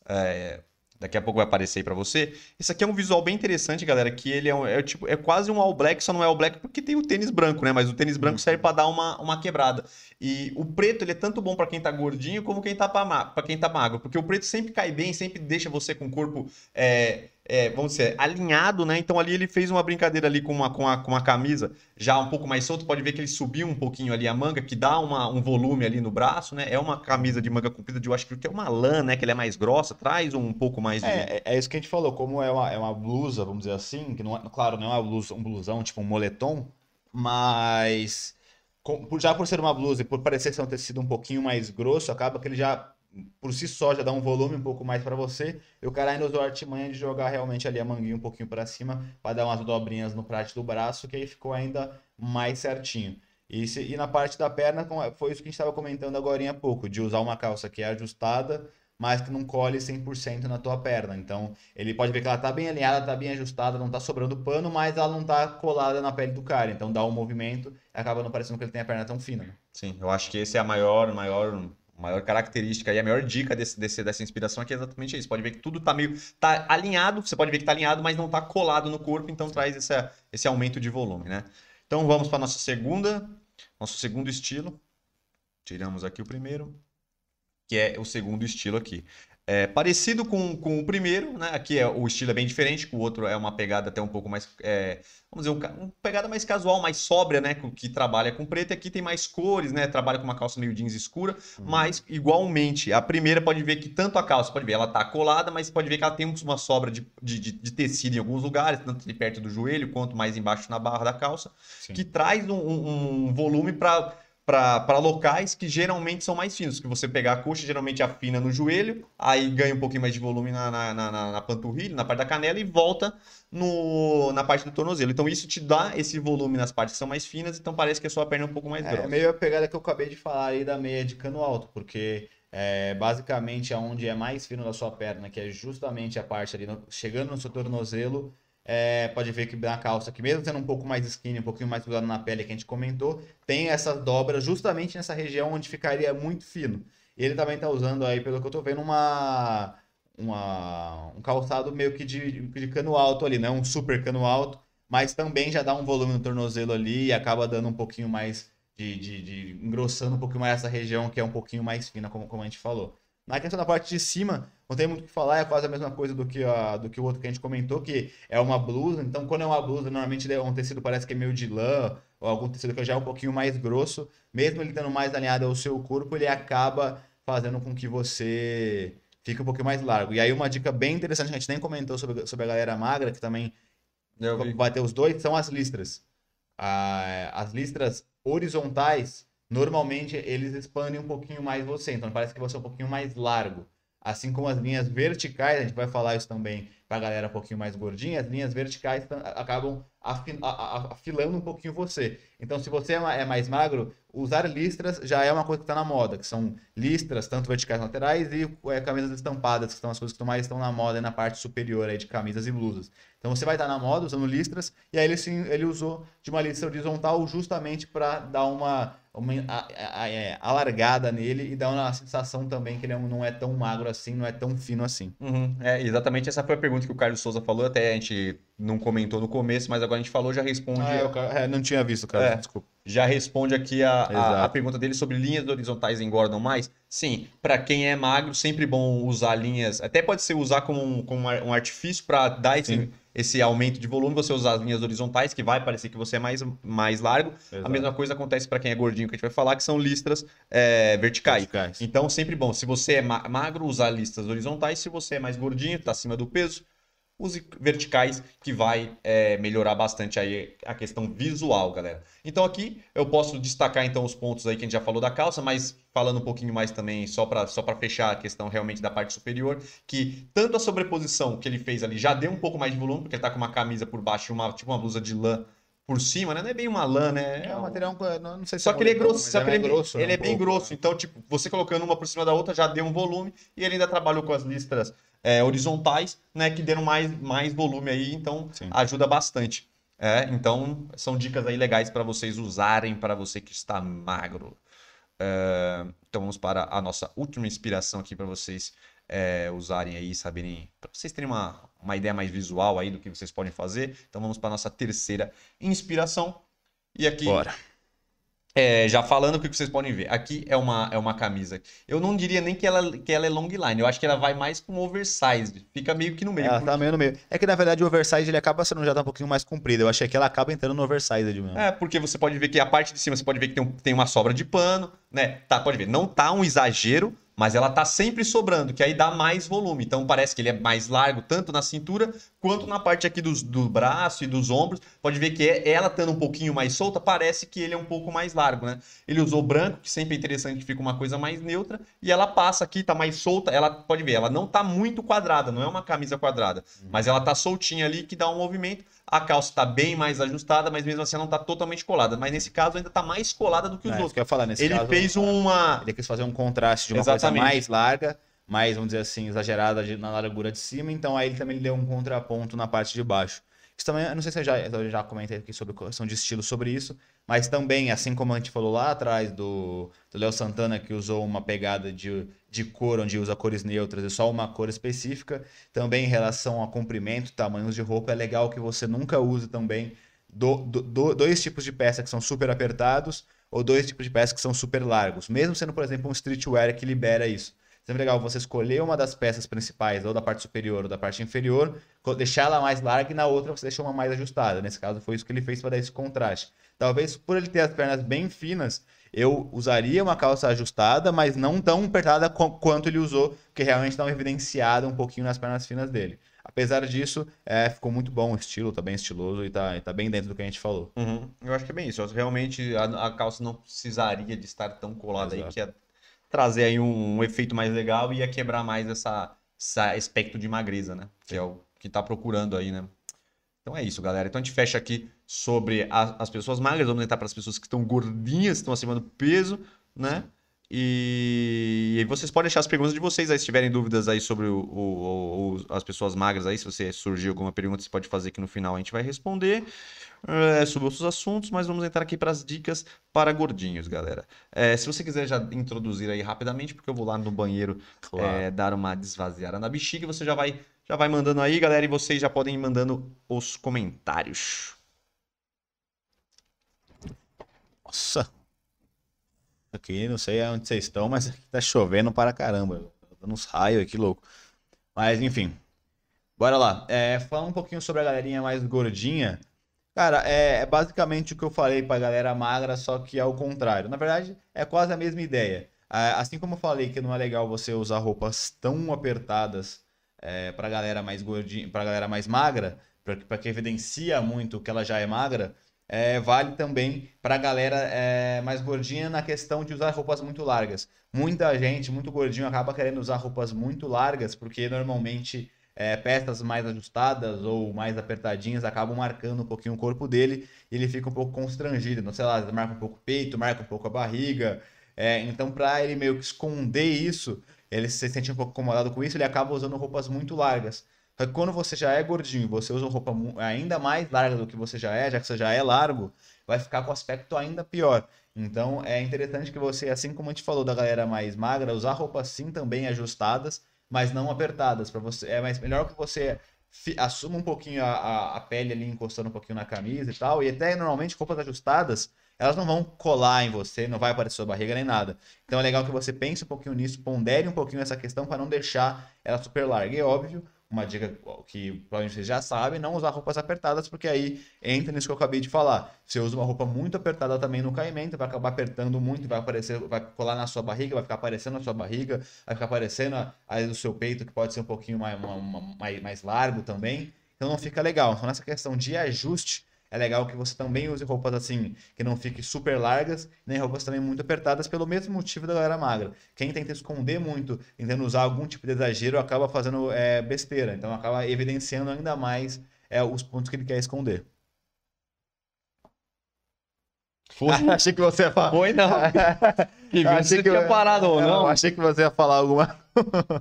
É, Daqui a pouco vai aparecer aí pra você. Esse aqui é um visual bem interessante, galera, que ele é, um, é, tipo, é quase um all black, só não é all black porque tem o tênis branco, né? Mas o tênis branco serve para dar uma, uma quebrada. E o preto, ele é tanto bom para quem tá gordinho como quem tá para quem tá magro, porque o preto sempre cai bem, sempre deixa você com o corpo é, é, vamos dizer, alinhado, né? Então ali ele fez uma brincadeira ali com uma, com a, com a camisa já um pouco mais solto. Pode ver que ele subiu um pouquinho ali a manga, que dá uma, um volume ali no braço, né? É uma camisa de manga comprida de, eu acho que é uma lã, né? Que ela é mais grossa, traz um pouco mais de... É, é, é isso que a gente falou, como é uma, é uma blusa, vamos dizer assim, que não é, claro, não é uma blusa, um blusão, tipo um moletom, mas já por ser uma blusa e por parecer ser um tecido um pouquinho mais grosso, acaba que ele já por si só já dá um volume um pouco mais para você. E o cara ainda usou a artimanha de jogar realmente ali a manguinha um pouquinho para cima para dar umas dobrinhas no prato do braço, que aí ficou ainda mais certinho. E, se, e na parte da perna, foi isso que a gente estava comentando agora há pouco, de usar uma calça que é ajustada, mas que não colhe 100% na tua perna. Então, ele pode ver que ela tá bem alinhada, tá bem ajustada, não tá sobrando pano, mas ela não tá colada na pele do cara. Então, dá um movimento e acaba não parecendo que ele tem a perna tão fina. Né? Sim, eu acho que esse é a maior, maior maior característica e a maior dica desse, desse, dessa inspiração aqui é exatamente isso. Pode ver que tudo tá meio. tá alinhado, você pode ver que tá alinhado, mas não tá colado no corpo, então traz esse, esse aumento de volume, né? Então vamos para nossa segunda, nosso segundo estilo. Tiramos aqui o primeiro, que é o segundo estilo aqui. É, parecido com, com o primeiro, né? Aqui é, o estilo é bem diferente, o outro é uma pegada até um pouco mais. É, vamos dizer, um, uma pegada mais casual, mais sóbria, né? Que trabalha com preto. Aqui tem mais cores, né? Trabalha com uma calça meio jeans escura, uhum. mas igualmente, a primeira pode ver que tanto a calça, pode ver, ela tá colada, mas pode ver que ela tem uma sobra de, de, de, de tecido em alguns lugares, tanto de perto do joelho quanto mais embaixo na barra da calça, Sim. que traz um, um, um volume para para locais que geralmente são mais finos. Que você pegar a coxa, geralmente afina no joelho, aí ganha um pouquinho mais de volume na, na, na, na panturrilha, na parte da canela e volta no, na parte do tornozelo. Então isso te dá esse volume nas partes que são mais finas, então parece que a sua perna é um pouco mais grossa. É meio a pegada que eu acabei de falar aí da meia de cano alto, porque é, basicamente aonde é mais fino da sua perna, que é justamente a parte ali no, chegando no seu tornozelo, é, pode ver que na calça, que mesmo sendo um pouco mais skinny, um pouquinho mais grudado na pele que a gente comentou, tem essa dobra justamente nessa região onde ficaria muito fino. Ele também está usando aí, pelo que eu estou vendo, uma, uma, um calçado meio que de, de cano alto ali, né? Um super cano alto, mas também já dá um volume no tornozelo ali e acaba dando um pouquinho mais de, de, de engrossando um pouquinho mais essa região que é um pouquinho mais fina, como, como a gente falou. Na questão da parte de cima, não tem muito o que falar, é quase a mesma coisa do que, a, do que o outro que a gente comentou, que é uma blusa. Então, quando é uma blusa, normalmente é um tecido parece que é meio de lã, ou algum tecido que já é um pouquinho mais grosso. Mesmo ele estando mais alinhado ao seu corpo, ele acaba fazendo com que você fique um pouquinho mais largo. E aí, uma dica bem interessante que a gente nem comentou sobre, sobre a galera magra, que também vai ter os dois, são as listras. as listras horizontais normalmente eles expandem um pouquinho mais você, então parece que você é um pouquinho mais largo. Assim como as linhas verticais, a gente vai falar isso também para a galera um pouquinho mais gordinha, as linhas verticais acabam afilando um pouquinho você. Então, se você é, é mais magro, usar listras já é uma coisa que está na moda, que são listras, tanto verticais laterais e é, camisas estampadas, que são as coisas que mais estão na moda na parte superior aí de camisas e blusas. Então, você vai estar tá na moda usando listras, e aí ele, sim, ele usou de uma listra horizontal justamente para dar uma uma a, a, a, é, alargada nele e dá uma sensação também que ele é não é tão magro assim, não é tão fino assim. Uhum. É, exatamente essa foi a pergunta que o Carlos Souza falou, até a gente não comentou no começo, mas agora a gente falou, já responde. Ah, eu, é, não tinha visto, cara, é, desculpa. Já responde aqui a, a, a, pergunta dele sobre linhas horizontais engordam mais. Sim, para quem é magro, sempre bom usar linhas. Até pode ser usar como um, como um artifício para dar esse, esse aumento de volume, você usar as linhas horizontais, que vai parecer que você é mais, mais largo. Exato. A mesma coisa acontece para quem é gordinho, que a gente vai falar, que são listras é, verticais. verticais. Então, sempre bom. Se você é magro, usar listras horizontais. Se você é mais gordinho, está acima do peso, use verticais, que vai é, melhorar bastante aí a questão visual, galera. Então aqui eu posso destacar então os pontos aí que a gente já falou da calça, mas falando um pouquinho mais também, só para só fechar a questão realmente da parte superior, que tanto a sobreposição que ele fez ali já deu um pouco mais de volume, porque ele tá com uma camisa por baixo, uma, tipo uma blusa de lã por cima, né? Não é bem uma lã, né? É um material, não sei se Só é que ele é grosso, só é que ele, é grosso, ele né? é bem grosso. Então, tipo, você colocando uma por cima da outra já deu um volume e ele ainda trabalhou com as listras é, horizontais, né, que deram mais, mais volume aí, então Sim. ajuda bastante. É, então são dicas aí legais para vocês usarem para você que está magro. É, então vamos para a nossa última inspiração aqui para vocês é, usarem aí, saberem, para vocês terem uma, uma ideia mais visual aí do que vocês podem fazer. Então vamos para a nossa terceira inspiração. E aqui Bora. É, já falando o que vocês podem ver, aqui é uma, é uma camisa. Eu não diria nem que ela, que ela é long line, eu acho que ela vai mais com oversized. Fica meio que no meio. Ela porque... tá meio no meio. É que na verdade o oversized ele acaba sendo já tá um pouquinho mais comprido. Eu achei que ela acaba entrando no oversized mesmo. É, porque você pode ver que a parte de cima você pode ver que tem, um, tem uma sobra de pano, né? Tá, pode ver, não tá um exagero, Mas ela tá sempre sobrando, que aí dá mais volume. Então parece que ele é mais largo, tanto na cintura quanto na parte aqui dos, do braço e dos ombros. Pode ver que é, ela estando um pouquinho mais solta, parece que ele é um pouco mais largo, né? Ele usou branco, que sempre é interessante que fica uma coisa mais neutra. E ela passa aqui, tá mais solta. Ela pode ver, ela não tá muito quadrada, não é uma camisa quadrada. Mas ela tá soltinha ali, que dá um movimento. A calça está bem mais ajustada, mas mesmo assim ela não está totalmente colada. Mas nesse caso ainda está mais colada do que os É, outros. que eu ia falar, nesse Ele caso, fez uma. Ele quis fazer um contraste de uma Exatamente. coisa mais larga, mais, vamos dizer assim, exagerada na largura de cima, então aí ele também deu um contraponto na parte de baixo. Isso também, eu não sei se eu já, eu já comentei aqui sobre questão de estilo sobre isso, mas também, assim como a gente falou lá atrás do Léo Santana, que usou uma pegada de, de cor, onde usa cores neutras e só uma cor específica, também em relação a comprimento, tamanhos de roupa, é legal que você nunca use também do- do- do- dois tipos de peça que são super apertados ou dois tipos de peças que são super largos, mesmo sendo, por exemplo, um streetwear que libera isso. Sempre legal você escolher uma das peças principais, ou da parte superior ou da parte inferior, deixar ela mais larga e na outra você deixa uma mais ajustada. Nesse caso foi isso que ele fez para dar esse contraste. Talvez por ele ter as pernas bem finas, eu usaria uma calça ajustada, mas não tão apertada qu- quanto ele usou, porque realmente dá uma evidenciada um pouquinho nas pernas finas dele. Apesar disso, é, ficou muito bom o estilo, tá bem estiloso e tá, tá bem dentro do que a gente falou. Uhum, Eu acho que é bem isso. Realmente a, a calça não precisaria de estar tão colada aí, Exato. que ia trazer aí um, um efeito mais legal e ia quebrar mais essa, essa aspecto de magreza, né? Que é o que tá procurando aí, né? Então é isso, galera. Então a gente fecha aqui sobre a- as pessoas magras. Vamos entrar para as pessoas que estão gordinhas, que estão acima do peso, né? E, e vocês podem deixar as perguntas de vocês aí, se tiverem dúvidas aí sobre o, o- o- as pessoas magras aí, se você surgir alguma pergunta, você pode fazer que no final a gente vai responder é, sobre outros assuntos, mas vamos entrar aqui para as dicas para gordinhos, galera. É, se você quiser já introduzir aí rapidamente, porque eu vou lá no banheiro é, dar uma desvaziada na bexiga, você já vai, já vai mandando aí, galera, e vocês já podem ir mandando os comentários. Nossa! Aqui, não sei onde vocês estão, mas aqui tá chovendo para caramba. Tá dando uns raios aqui, louco. Mas, enfim. Bora lá. É, falar um pouquinho sobre a galerinha mais gordinha. Cara, é, é basicamente o que eu falei pra galera magra, só que ao contrário. Na verdade, é quase a mesma ideia. Assim como eu falei que não é legal você usar roupas tão apertadas é, pra galera mais gordinha, pra galera mais magra, pra que evidencia muito que ela já é magra, é, vale também pra galera é, mais gordinha na questão de usar roupas muito largas. Muita gente, muito gordinho, acaba querendo usar roupas muito largas, porque normalmente é, peças mais ajustadas ou mais apertadinhas acabam marcando um pouquinho o corpo dele e ele fica um pouco constrangido. Então, sei lá, marca um pouco o peito, marca um pouco a barriga. É, então, para ele meio que esconder isso, ele se sente um pouco incomodado com isso, ele acaba usando roupas muito largas. Só que quando você já é gordinho, você usa roupa ainda mais larga do que você já é, já que você já é largo, vai ficar com aspecto ainda pior. Então é interessante que você, assim como a gente falou da galera mais magra, usar roupas sim também ajustadas, mas não apertadas. Para você é mais melhor que você assuma um pouquinho a, a, a pele ali encostando um pouquinho na camisa e tal. E até normalmente roupas ajustadas, elas não vão colar em você, não vai aparecer sua barriga nem nada. Então é legal que você pense um pouquinho nisso, pondere um pouquinho essa questão para não deixar ela super larga. E é óbvio, uma dica que provavelmente vocês já sabem, não usar roupas apertadas, porque aí entra nisso que eu acabei de falar. Você usa uma roupa muito apertada também no caimento, vai acabar apertando muito, vai aparecer, vai colar na sua barriga, vai ficar aparecendo na sua barriga, vai ficar aparecendo aí o seu peito, que pode ser um pouquinho mais, mais, mais largo também. Então não fica legal. Então nessa questão de ajuste, é legal que você também use roupas assim, que não fiquem super largas, nem roupas também muito apertadas, pelo mesmo motivo da galera magra. Quem tenta esconder muito, tentando usar algum tipo de exagero, acaba fazendo é, besteira. Então acaba evidenciando ainda mais é, os pontos que ele quer esconder. Foi, achei que você ia falar. foi não. Que você que tinha eu- parado ou Eu não. achei que você ia falar alguma.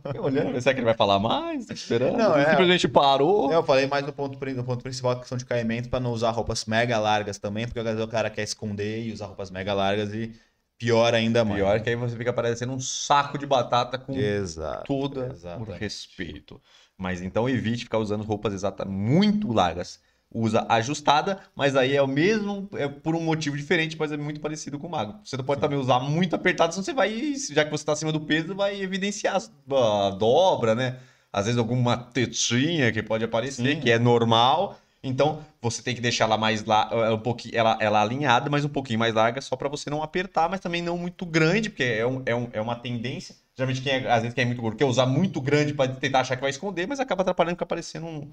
Fiquei olhando, será que ele vai falar mais? Esperando. Não, é. Simplesmente parou. Eu falei mais no ponto, no ponto principal, questão de caimento, para não usar roupas mega largas também, porque às vezes o cara quer esconder e usar roupas mega largas e pior ainda mais. Pior que aí você fica parecendo um saco de batata com Exato. toda o respeito. Mas então evite ficar usando roupas exatas muito largas. Usa ajustada, mas aí é o mesmo, é por um motivo diferente, mas é muito parecido com o mago. Você não pode também usar muito apertado, senão você vai, já que você está acima do peso, vai evidenciar a dobra, né? Às vezes alguma tetinha que pode aparecer, Sim. que é normal. Então você tem que deixar ela mais lá, um pouquinho, ela, ela alinhada, mas um pouquinho mais larga, só para você não apertar, mas também não muito grande, porque é, um, é, um, é uma tendência. Geralmente, quem é, às vezes, quem é muito gordo quer usar muito grande pra tentar achar que vai esconder, mas acaba atrapalhando, fica parecendo um.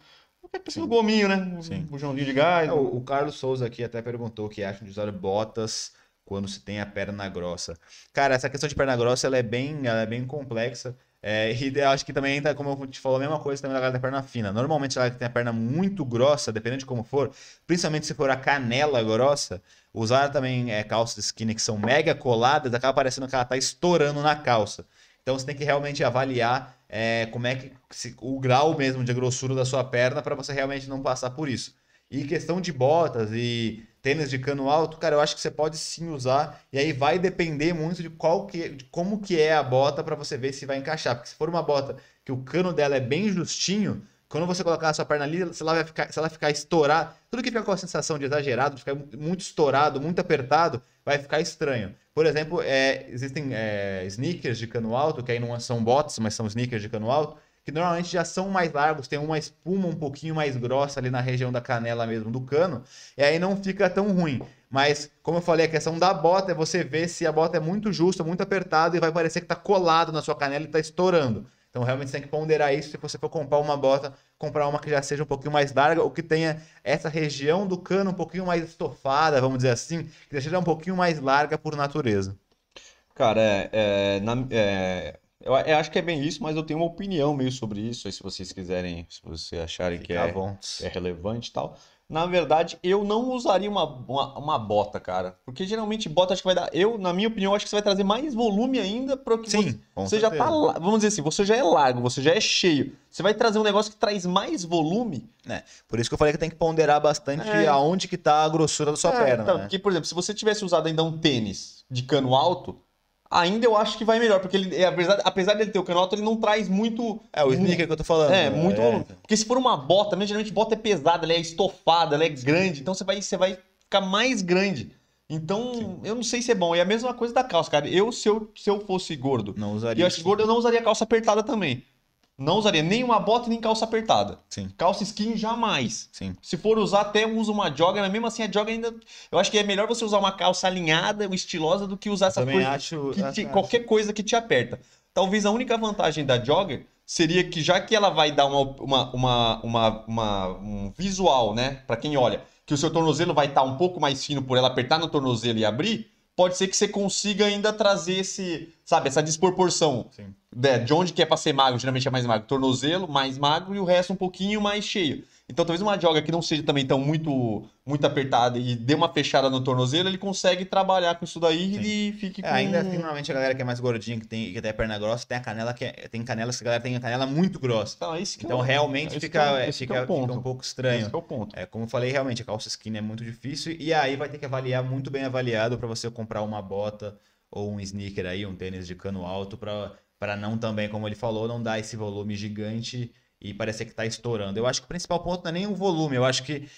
Parecendo um gominho, né? Um Sim. bujãozinho de gás. É, o, o Carlos Souza aqui até perguntou o que acham de usar botas quando se tem a perna grossa. Cara, essa questão de perna grossa ela é bem, ela é bem complexa. É, e eu acho que também entra, como eu te falou, a mesma coisa também da galera da perna fina. Normalmente, a galera que tem a perna muito grossa, dependendo de como for, principalmente se for a canela grossa, usar também é, calças skinny que são mega coladas, acaba parecendo que ela tá estourando na calça. Então você tem que realmente avaliar é, como é que se- o grau mesmo de grossura da sua perna para você realmente não passar por isso. E questão de botas e tênis de cano alto, cara, eu acho que você pode sim usar e aí vai depender muito de qual que, de como que é a bota para você ver se vai encaixar, porque se for uma bota que o cano dela é bem justinho, quando você colocar a sua perna ali, se ela vai ficar, se ela ficar estourada, tudo que fica com a sensação de exagerado, de ficar muito estourado, muito apertado, vai ficar estranho. Por exemplo, é, existem é, sneakers de cano alto, que aí não são botas, mas são sneakers de cano alto, que normalmente já são mais largos, tem uma espuma um pouquinho mais grossa ali na região da canela mesmo do cano, e aí não fica tão ruim. Mas, como eu falei, a questão da bota é você ver se a bota é muito justa, muito apertada e vai parecer que está colado na sua canela e está estourando. Então, realmente, você tem que ponderar isso. Se você for comprar uma bota, comprar uma que já seja um pouquinho mais larga ou que tenha essa região do cano um pouquinho mais estofada, vamos dizer assim, que já seja um pouquinho mais larga por natureza. Cara, é, é, na- é, eu, eu acho que é bem isso, mas eu tenho uma opinião meio sobre isso, aí se vocês quiserem, se vocês acharem que Fica à é, é relevante e tal. Na verdade, eu não usaria uma, uma, uma bota, cara. Porque geralmente bota acho que vai dar. Eu, na minha opinião, acho que você vai trazer mais volume ainda para que você, Sim, com você já tá. Vamos dizer assim, você já é largo, você já é cheio. Você vai trazer um negócio que traz mais volume. né? Por isso que eu falei que tem que ponderar bastante É. aonde que tá a grossura da sua É, perna, então, né? Porque, por exemplo, se você tivesse usado ainda um tênis de cano alto, ainda eu acho que vai melhor. Porque ele, apesar, apesar dele ter o cano alto, ele não traz muito. É, o sneaker que eu tô falando. É, né? muito volume. Porque se for uma bota, mesmo, geralmente bota é pesada, ela é estofada, ela é grande, então você vai, você vai ficar mais grande. Então, eu não sei se é bom. E a mesma coisa da calça, cara. Eu, se eu, se eu fosse gordo, Não e usaria. eu acho que gordo, eu não usaria calça apertada também. Não usaria nem uma bota nem calça apertada. Sim, Calça skin, jamais. sim. Se for usar, até usa uma jogger, mas mesmo assim a jogger ainda. Eu acho que é melhor você usar uma calça alinhada, estilosa, do que usar essa Também coisa. acho. que acho- te- acho. qualquer coisa que te aperta. Talvez a única vantagem da jogger seria que, já que ela vai dar uma, uma, uma, uma- uma- um visual, né, Pra quem olha, que o seu tornozelo vai estar um pouco mais fino por ela apertar no tornozelo e abrir, pode ser que você consiga ainda trazer esse, sabe, essa desproporção Sim. né, de onde que é pra ser magro, geralmente é mais magro, tornozelo mais magro e o resto um pouquinho mais cheio. Então talvez uma jogger que não seja também tão muito muito apertada e dê uma fechada no tornozelo, ele consegue trabalhar com isso daí Sim. e fique com... É, ainda assim, normalmente a galera que é mais gordinha, que tem, que tem a perna grossa, tem a canela que é, tem canelas que a galera tem a canela muito grossa. Então, é é Então o- realmente esse fica, é é, fica, é ponto. fica um pouco estranho. é o ponto. É, como eu falei, realmente, a calça skinny é muito difícil e aí vai ter que avaliar muito bem avaliado para você comprar uma bota ou um sneaker aí, um tênis de cano alto para para não também, como ele falou, não dar esse volume gigante e parecer que tá estourando. Eu acho que o principal ponto não é nem o volume, eu acho que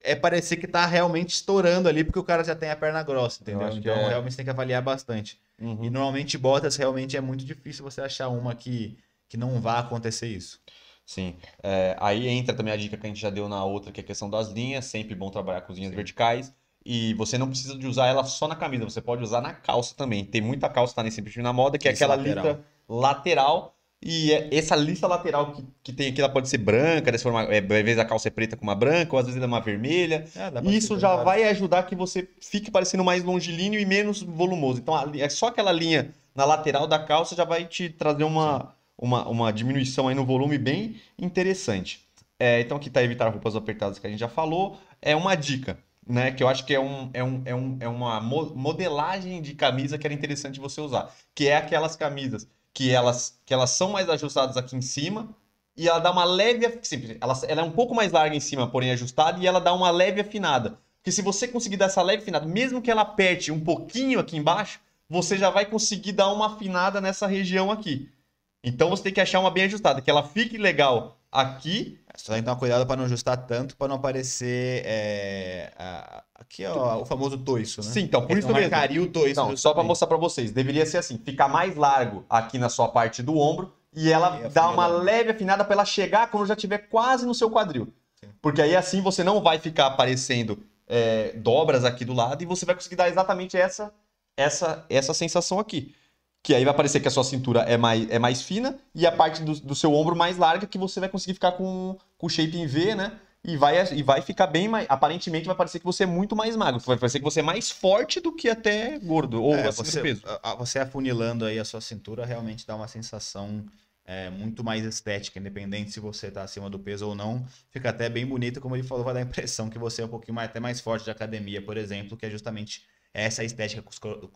é parecer que tá realmente estourando ali porque o cara já tem a perna grossa, entendeu? Então é. realmente tem que avaliar bastante. Uhum. E normalmente botas realmente é muito difícil você achar uma que, que não vá acontecer isso. Sim. É, aí entra também a dica que a gente já deu na outra, que é a questão das linhas. Sempre bom trabalhar com as linhas verticais. E você não precisa de usar ela só na camisa, você pode usar na calça também. Tem muita calça que tá nesse perfil na moda, que é aquela lateral. lista lateral. E é- essa lista lateral que, que tem aqui, ela pode ser branca, se for uma, é, às vezes a calça é preta com uma branca, ou às vezes ela é uma vermelha. É, Isso já vai ajudar que você fique parecendo mais longilíneo e menos volumoso. Então, é só aquela linha na lateral da calça já vai te trazer uma, uma, uma diminuição aí no volume bem interessante. É, então, aqui tá evitar roupas apertadas que a gente já falou. É uma dica, né? Que eu acho que é, um, é, um, é, um, é uma mo- modelagem de camisa que era interessante você usar. Que é aquelas camisas que elas, que elas são mais ajustadas aqui em cima e ela dá uma leve. Simples, ela, ela é um pouco mais larga em cima, porém ajustada, e ela dá uma leve afinada. Porque se você conseguir dar essa leve afinada, mesmo que ela aperte um pouquinho aqui embaixo, você já vai conseguir dar uma afinada nessa região aqui. Então você tem que achar uma bem ajustada, que ela fique legal aqui. Só tem que tomar cuidado para não ajustar tanto, para não aparecer é, aqui ó, o famoso toiço, né? Sim, então, por isso não mesmo. marcaria o toiço. Não, só para mostrar para vocês, deveria ser assim, ficar mais largo aqui na sua parte do ombro e ela E dá uma leve afinada para ela chegar quando já estiver quase no seu quadril. Porque aí assim você não vai ficar aparecendo é, dobras aqui do lado e você vai conseguir dar exatamente essa essa essa sensação aqui. Que aí vai parecer que a sua cintura é mais, é mais fina e a parte do, do seu ombro mais larga, que você vai conseguir ficar com o shape em V, né? E vai, e vai ficar bem mais. Aparentemente vai parecer que você é muito mais magro. Vai parecer que você é mais forte do que até gordo. Ou É, acima do você, peso. você afunilando aí a sua cintura realmente dá uma sensação é, muito mais estética, independente se você tá acima do peso ou não. Fica até bem bonito, como ele falou, vai dar a impressão que você é um pouquinho mais, até mais forte de academia, por exemplo, que é justamente essa estética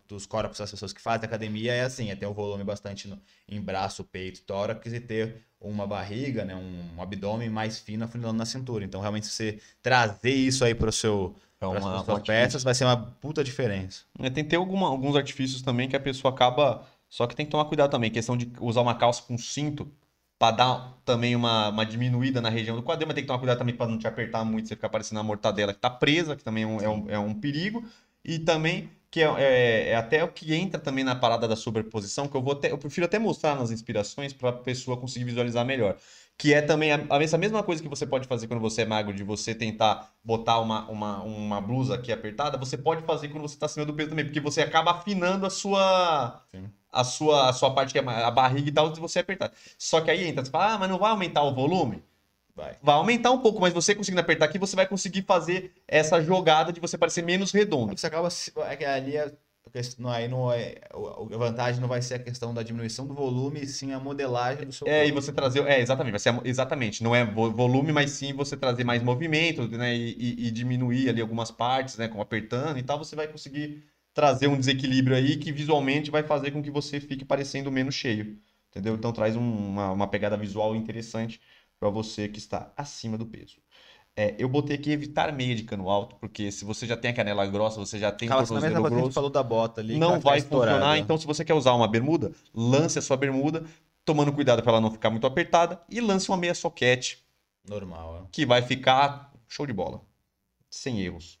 dos corpos das pessoas que fazem academia é assim, é ter um volume bastante no- em braço, peito, tórax e ter uma barriga, né, um, abdômen mais fino afunilando na cintura. Então, realmente, se você trazer isso aí para o seu É uma- as suas um peças, vai ser uma puta diferença. É, tem que ter alguma- alguns artifícios também que a pessoa acaba. Só que tem que tomar cuidado também. Questão de usar uma calça com cinto para dar também uma, uma diminuída na região do quadril, mas tem que tomar cuidado também para não te apertar muito, você ficar parecendo a mortadela que tá presa, que também é um, é um, é um perigo. E também, que é, é- é até o que entra também na parada da sobreposição, que eu vou até, eu prefiro até mostrar nas inspirações para a pessoa conseguir visualizar melhor. Que é também a, a mesma coisa que você pode fazer quando você é magro, de você tentar botar uma, uma, uma blusa aqui apertada, você pode fazer quando você está acima do peso também, porque você acaba afinando a sua Sim. a sua, a sua parte que é a barriga e tal, se você apertar. Só que aí entra, você fala, ah, mas não vai aumentar o volume? Vai. Vai aumentar um pouco, mas você conseguindo apertar aqui, você vai conseguir fazer essa jogada de você parecer menos redondo. Você acaba. É que ali é. a questão- Aí não é, a vantagem não vai ser a questão da diminuição do volume, e sim a modelagem do seu É, e corpo. você trazer. É, exatamente, vai ser exatamente. Não é vo- volume, mas sim você trazer mais movimento, né? E, e- e diminuir ali algumas partes, né? Como apertando e tal, você vai conseguir trazer um desequilíbrio aí que visualmente vai fazer com que você fique parecendo menos cheio. Entendeu? Então traz um- uma, uma pegada visual interessante para você que está acima do peso. É, eu botei aqui evitar meia de cano alto, porque se você já tem a canela grossa, você já tem o Acaba sendo a mesma tornozelo coisa que a gente grosso falou da bota ali. não ela vai estourada. funcionar. Então, se você quer usar uma bermuda, lance a sua bermuda, tomando cuidado para ela não ficar muito apertada, e lance uma meia soquete, Normal, que vai ficar show de bola. Sem erros.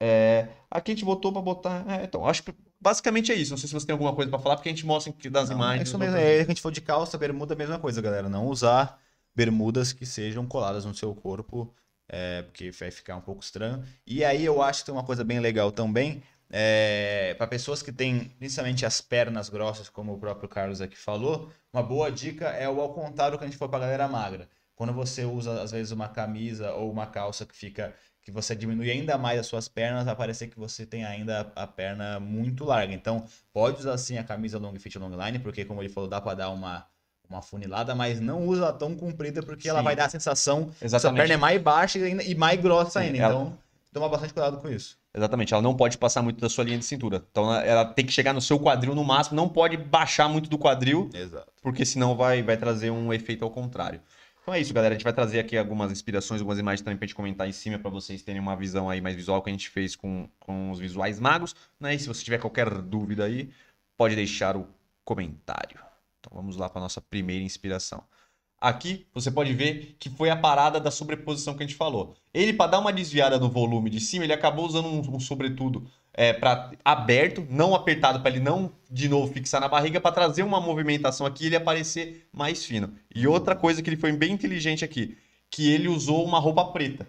É, aqui a gente botou para botar. é, então, acho que basicamente é isso. Não sei se você tem alguma coisa para falar, porque a gente mostra das Não, imagens. é isso mesmo, é, a gente falou de calça, bermuda, a mesma coisa, galera. Não usar bermudas que sejam coladas no seu corpo, é, porque vai ficar um pouco estranho. E aí eu acho que tem uma coisa bem legal também, é, para pessoas que têm principalmente as pernas grossas, como o próprio Carlos aqui falou, uma boa dica é o ao contrário que a gente for para galera magra. Quando você usa, às vezes, uma camisa ou uma calça que fica. que você diminui ainda mais as suas pernas, vai parecer que você tem ainda a perna muito larga. Então, pode usar sim a camisa long fit long line, porque, como ele falou, dá para dar uma, uma funilada, mas não usa ela tão comprida, porque ela Sim. vai dar a sensação que sua Exatamente. perna é mais baixa e, mais grossa ainda. ela- Então, toma bastante cuidado com isso. Exatamente, ela não pode passar muito da sua linha de cintura. Então, ela- ela tem que chegar no seu quadril no máximo, não pode baixar muito do quadril, Exato. porque senão vai, vai trazer um efeito ao contrário. Então é isso, galera. A gente vai trazer aqui algumas inspirações, algumas imagens também pra gente comentar em cima, para vocês terem uma visão aí mais visual que a gente fez com, com os visuais magos. Né? E se você tiver qualquer dúvida aí, pode deixar o comentário. Então vamos lá para nossa primeira inspiração. Aqui você pode ver que foi a parada da sobreposição que a gente falou. Ele, para dar uma desviada no volume de cima, ele acabou usando um, um sobretudo é, pra, aberto, não apertado, para ele não de novo fixar na barriga, para trazer uma movimentação aqui e ele aparecer mais fino. E outra coisa que ele foi bem inteligente aqui, que ele usou uma roupa preta.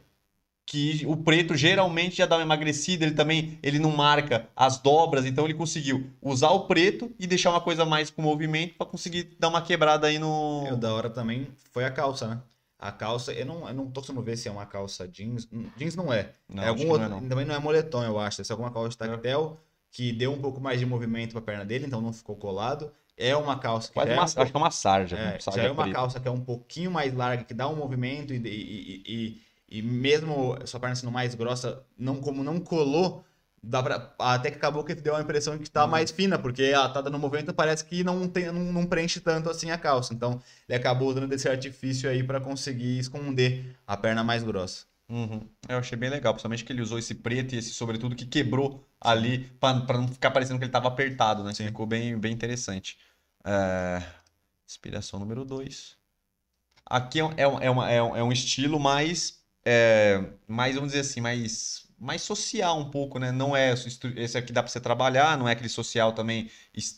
Que o preto geralmente já dá uma emagrecida, ele também ele não marca as dobras, então ele conseguiu usar o preto e deixar uma coisa mais com movimento para conseguir dar uma quebrada aí no. E o da hora também foi a calça, né? A calça, eu não, eu não tô conseguindo ver se é uma calça jeans. Hum, Jeans não é. Não, é algum que não outro, é, não. Também não é moletom, eu acho. Essa é alguma calça tactel que deu um pouco mais de movimento pra perna dele, então não ficou colado. É uma calça que uma, é um acho que é uma sarja. É, sarja já é uma preta. calça que é um pouquinho mais larga, que dá um movimento e, e, e, e- e mesmo sua perna sendo mais grossa, não, como não colou, dá pra, até que acabou que deu a impressão de que tá Uhum. mais fina, porque ela tá dando movimento parece que não, tem, não, não preenche tanto assim a calça. Então ele acabou usando desse artifício aí para conseguir esconder a perna mais grossa. Uhum. Eu achei bem legal, principalmente que ele usou esse preto e esse sobretudo que quebrou ali, pra não ficar parecendo que ele tava apertado, né? Sim. Ficou bem, bem interessante. É, Inspiração número 2. Aqui é, é, é, uma- é é um estilo mais, é, mais, vamos dizer assim, mais, mais social um pouco, né? Não é esse aqui dá pra você trabalhar, não é aquele social também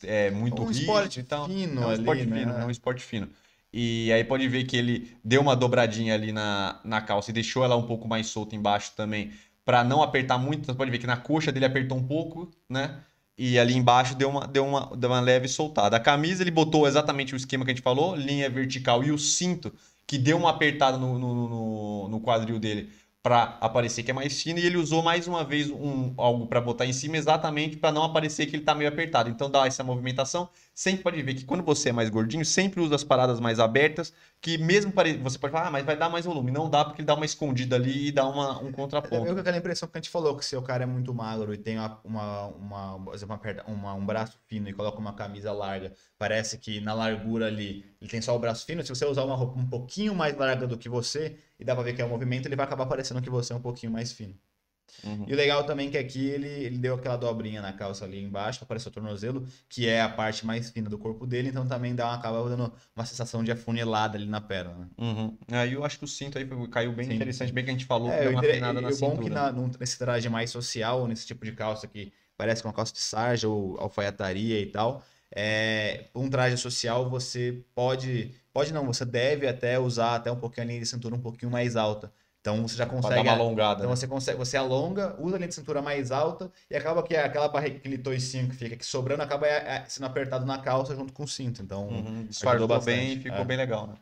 é, muito Um rígido esporte e tal. fino É um ali, esporte né? fino, é um esporte fino. E aí pode ver que ele deu uma dobradinha ali na, na calça e deixou ela um pouco mais solta embaixo também, para não apertar muito. Você pode ver que na coxa dele apertou um pouco, né? e ali embaixo deu uma, deu, uma, deu uma leve soltada. A camisa ele botou exatamente o esquema que a gente falou, linha vertical e o cinto, que deu uma apertada no, no, no, no quadril dele para aparecer que é mais fino e ele usou mais uma vez um, algo para botar em cima exatamente para não aparecer que ele está meio apertado. Então dá essa movimentação. Sempre pode ver que quando você é mais gordinho, sempre usa as paradas mais abertas, que mesmo você pode falar, ah, mas vai dar mais volume. Não dá porque ele dá uma escondida ali e dá uma, um contraponto. É, é aquela impressão que a gente falou, que se o cara é muito magro e tem uma, uma, uma, uma, um braço fino e coloca uma camisa larga, parece que na largura ali ele tem só o braço fino. Se você usar uma roupa um pouquinho mais larga do que você, e dá pra ver que é um movimento, ele vai acabar parecendo que você é um pouquinho mais fino. Uhum. E o legal também é que aqui ele, ele deu aquela dobrinha na calça ali embaixo para aparecer o tornozelo, que é a parte mais fina do corpo dele, então também dá uma, acaba dando uma sensação de afunilada ali na perna. Né? Uhum. Aí eu acho que o cinto aí caiu bem Sim. interessante, bem que a gente falou, é, que deu uma afinada na o cintura. bom que na, nesse traje mais social, nesse tipo de calça que parece uma calça de sarja ou alfaiataria e tal, é, um traje social você pode, pode não, você deve até usar até um pouquinho a linha de cintura um pouquinho mais alta. Então você já consegue. Pra dar uma alongada. Então né? você consegue, você alonga, usa a linha de cintura mais alta e acaba que aquela barriga, aquele toicinho que fica aqui sobrando acaba é, é, sendo apertado na calça junto com o cinto. Então uhum, disfarçou bem, ficou é. bem legal, né?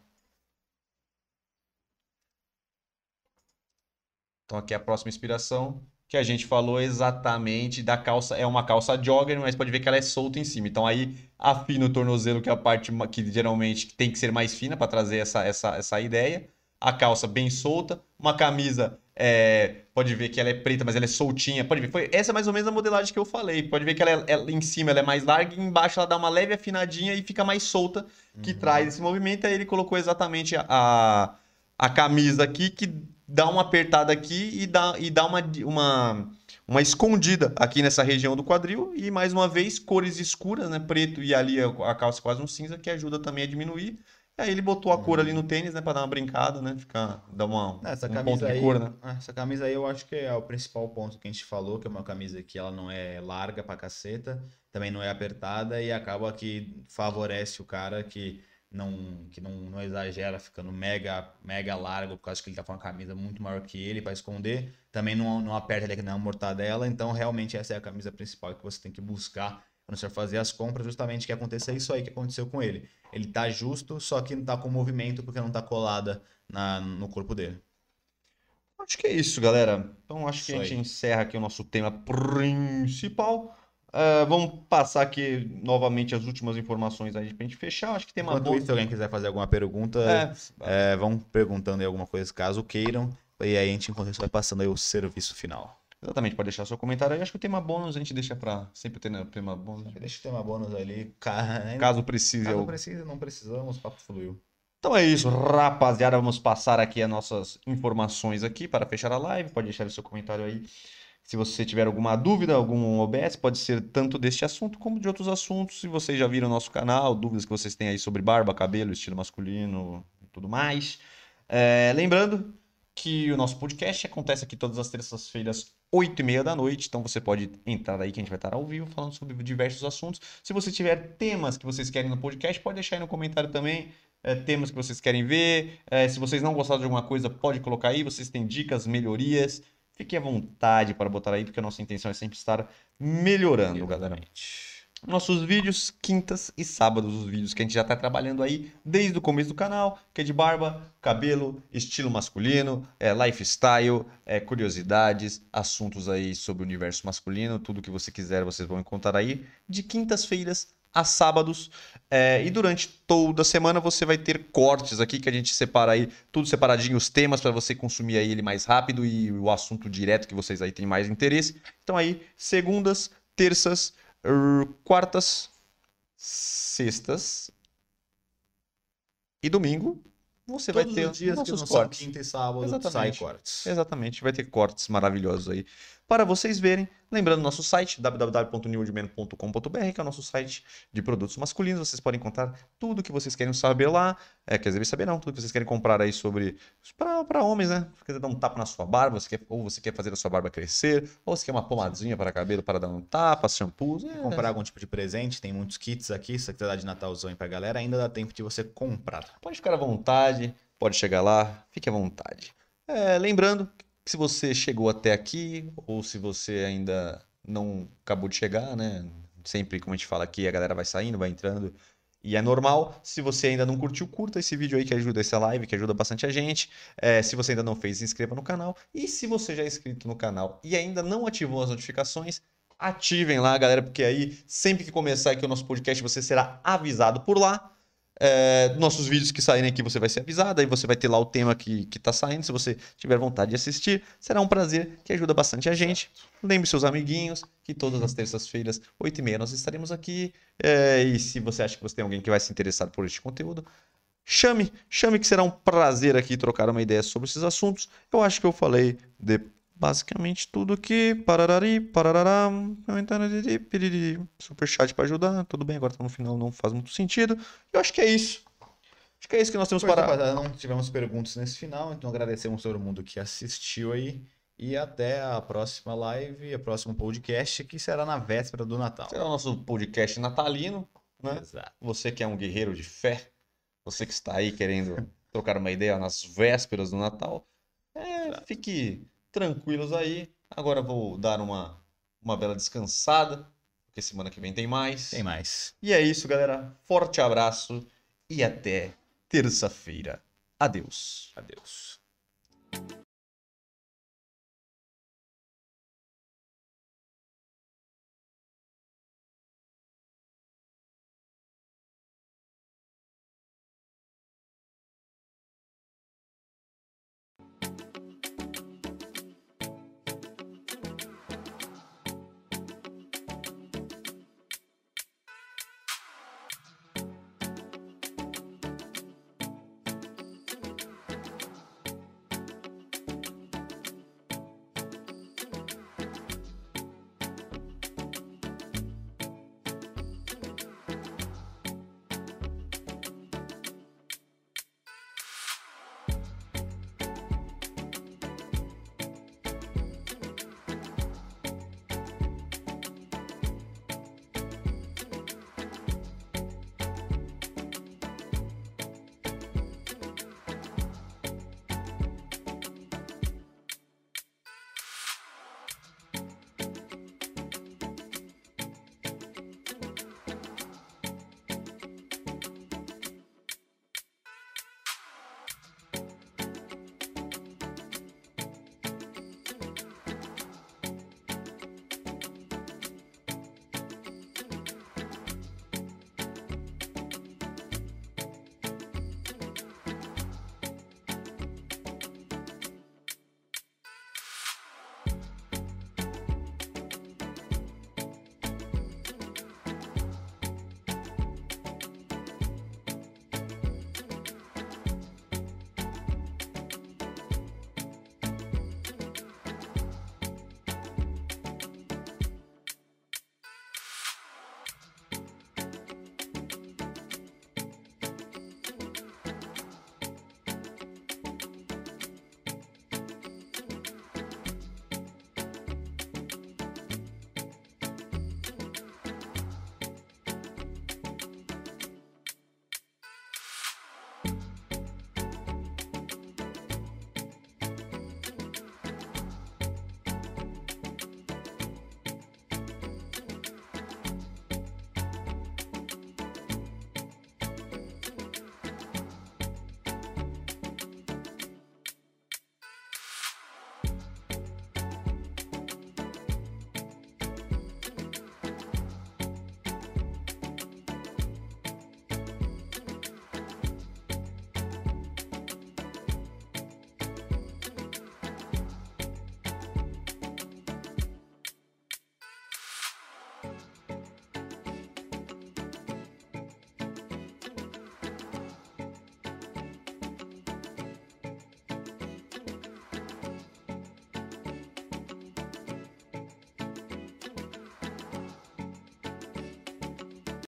Então aqui é a próxima inspiração que a gente falou exatamente da calça. É uma calça jogger, mas pode ver que ela é solta em cima. Então aí afina o tornozelo, que é a parte que geralmente tem que ser mais fina para trazer essa, essa, essa ideia. A calça bem solta, uma camisa é, pode ver que ela é preta, mas ela é soltinha. Pode ver, foi essa é mais ou menos a modelagem que eu falei. Pode ver que ela, é, ela em cima ela é mais larga e embaixo ela dá uma leve afinadinha e fica mais solta, que uhum. traz esse movimento. Aí ele colocou exatamente a, a camisa aqui que dá uma apertada aqui e dá, e dá uma, uma, uma escondida aqui nessa região do quadril. E mais uma vez, cores escuras, né? Preto e ali a calça quase um cinza, que ajuda também a diminuir. Aí ele botou a cor ali no tênis, né? Pra dar uma brincada, né? Ficar, dar uma, essa um camisa aí, cor, né? Essa camisa aí eu acho que é o principal ponto que a gente falou, que é uma camisa que ela não é larga pra caceta, também não é apertada e acaba que favorece o cara que não, que não, não exagera, ficando mega, mega largo, por causa que ele tá com uma camisa muito maior que ele para esconder. Também não, não aperta ele aqui na mortadela. Então, realmente, essa é a camisa principal que você tem que buscar quando você for fazer as compras, justamente que aconteça isso aí que aconteceu com ele. Ele tá justo, só que não tá com movimento porque não tá colada na, no corpo dele. Acho que é isso, galera. Então, acho que a gente encerra aqui o nosso tema principal. Uh, vamos passar aqui novamente as últimas informações aí pra gente fechar. Acho que tem uma Enquanto boa... isso, se alguém quiser fazer alguma pergunta, é, é, vão perguntando aí alguma coisa caso queiram. E aí a gente, enquanto isso, vai passando aí o serviço final. Exatamente, pode deixar seu comentário aí. Acho que o tema bônus a gente deixa pra sempre ter né, tema bônus. Deixa o tema bônus ali. Caso precise. Caso eu... precise, não precisamos, o papo fluiu. Então é isso, rapaziada. Vamos passar aqui as nossas informações aqui para fechar a live. Pode deixar o seu comentário aí se você tiver alguma dúvida, algum OBS, pode ser tanto deste assunto como de outros assuntos. Se vocês já viram o nosso canal, dúvidas que vocês têm aí sobre barba, cabelo, estilo masculino e tudo mais. É, lembrando que o nosso podcast acontece aqui todas as terças-feiras, 8 e meia da noite. Então você pode entrar aí que a gente vai estar ao vivo falando sobre diversos assuntos. Se você tiver temas que vocês querem no podcast, pode deixar aí no comentário também. É, temas que vocês querem ver. É, se vocês não gostaram de alguma coisa, pode colocar aí. Vocês têm dicas, melhorias. Fique à vontade para botar aí, porque a nossa intenção é sempre estar melhorando, galera. Nossos vídeos, quintas e sábados, os vídeos que a gente já está trabalhando aí desde o começo do canal, que é de barba, cabelo, estilo masculino, é, lifestyle, é, curiosidades, assuntos aí sobre o universo masculino, tudo que você quiser vocês vão encontrar aí de quintas-feiras a sábados. É, e durante toda a semana você vai ter cortes aqui que a gente separa aí, tudo separadinho, os temas para você consumir aí ele mais rápido e o assunto direto que vocês aí têm mais interesse. Então aí, segundas, terças, quartas, sextas e domingo você Todos vai ter os dias nossos que cortes. quinta e sábado Exatamente. sai cortes. Exatamente, vai ter cortes maravilhosos aí para vocês verem. Lembrando nosso site www.newordman.com.br, que é o nosso site de produtos masculinos. Vocês podem encontrar tudo que vocês querem saber lá. É, quer dizer, saber não, tudo que vocês querem comprar aí sobre para homens, né? Você quer dar um tapa na sua barba, você quer, ou você quer fazer a sua barba crescer, ou você quer uma pomadinha para cabelo para dar um tapa, shampoos. É. Comprar algum tipo de presente, tem muitos kits aqui, se você quiser dar de Natalzão para galera, ainda dá tempo de você comprar. Pode ficar à vontade, pode chegar lá, fique à vontade. É, lembrando se você chegou até aqui ou se você ainda não acabou de chegar, né? sempre, como a gente fala aqui, a galera vai saindo, vai entrando. E é normal. Se você ainda não curtiu, curta esse vídeo aí que ajuda essa live, que ajuda bastante a gente. É, se você ainda não fez, se inscreva no canal. E se você já é inscrito no canal e ainda não ativou as notificações, ativem lá, galera, porque aí sempre que começar aqui o nosso podcast, você será avisado por lá. É, nossos vídeos que saírem aqui, você vai ser avisado, aí você vai ter lá o tema que, que tá saindo. Se você tiver vontade de assistir, será um prazer que ajuda bastante a gente. Lembre seus amiguinhos que todas as terças-feiras, 8h30, nós estaremos aqui. É, e se você acha que você tem alguém que vai se interessar por este conteúdo, chame, chame que será um prazer aqui trocar uma ideia sobre esses assuntos. Eu acho que eu falei de basicamente tudo aqui. Pararari, pararará, superchat para ajudar. Tudo bem, agora tá no final, não faz muito sentido. Eu acho que é isso. Acho que é isso que nós temos Pois é, para. rapaziada, Não tivemos perguntas nesse final, então agradecemos todo mundo que assistiu aí. E até a próxima live, a próximo podcast, que será na véspera do Natal. Será o nosso podcast natalino, né? Exato. Você que é um guerreiro de fé, você que está aí querendo trocar uma ideia nas vésperas do Natal, é, fique tranquilos aí. Agora vou dar uma, uma bela descansada, porque semana que vem tem mais. Tem mais. E é isso, galera. Forte abraço e até terça-feira. Adeus. Adeus.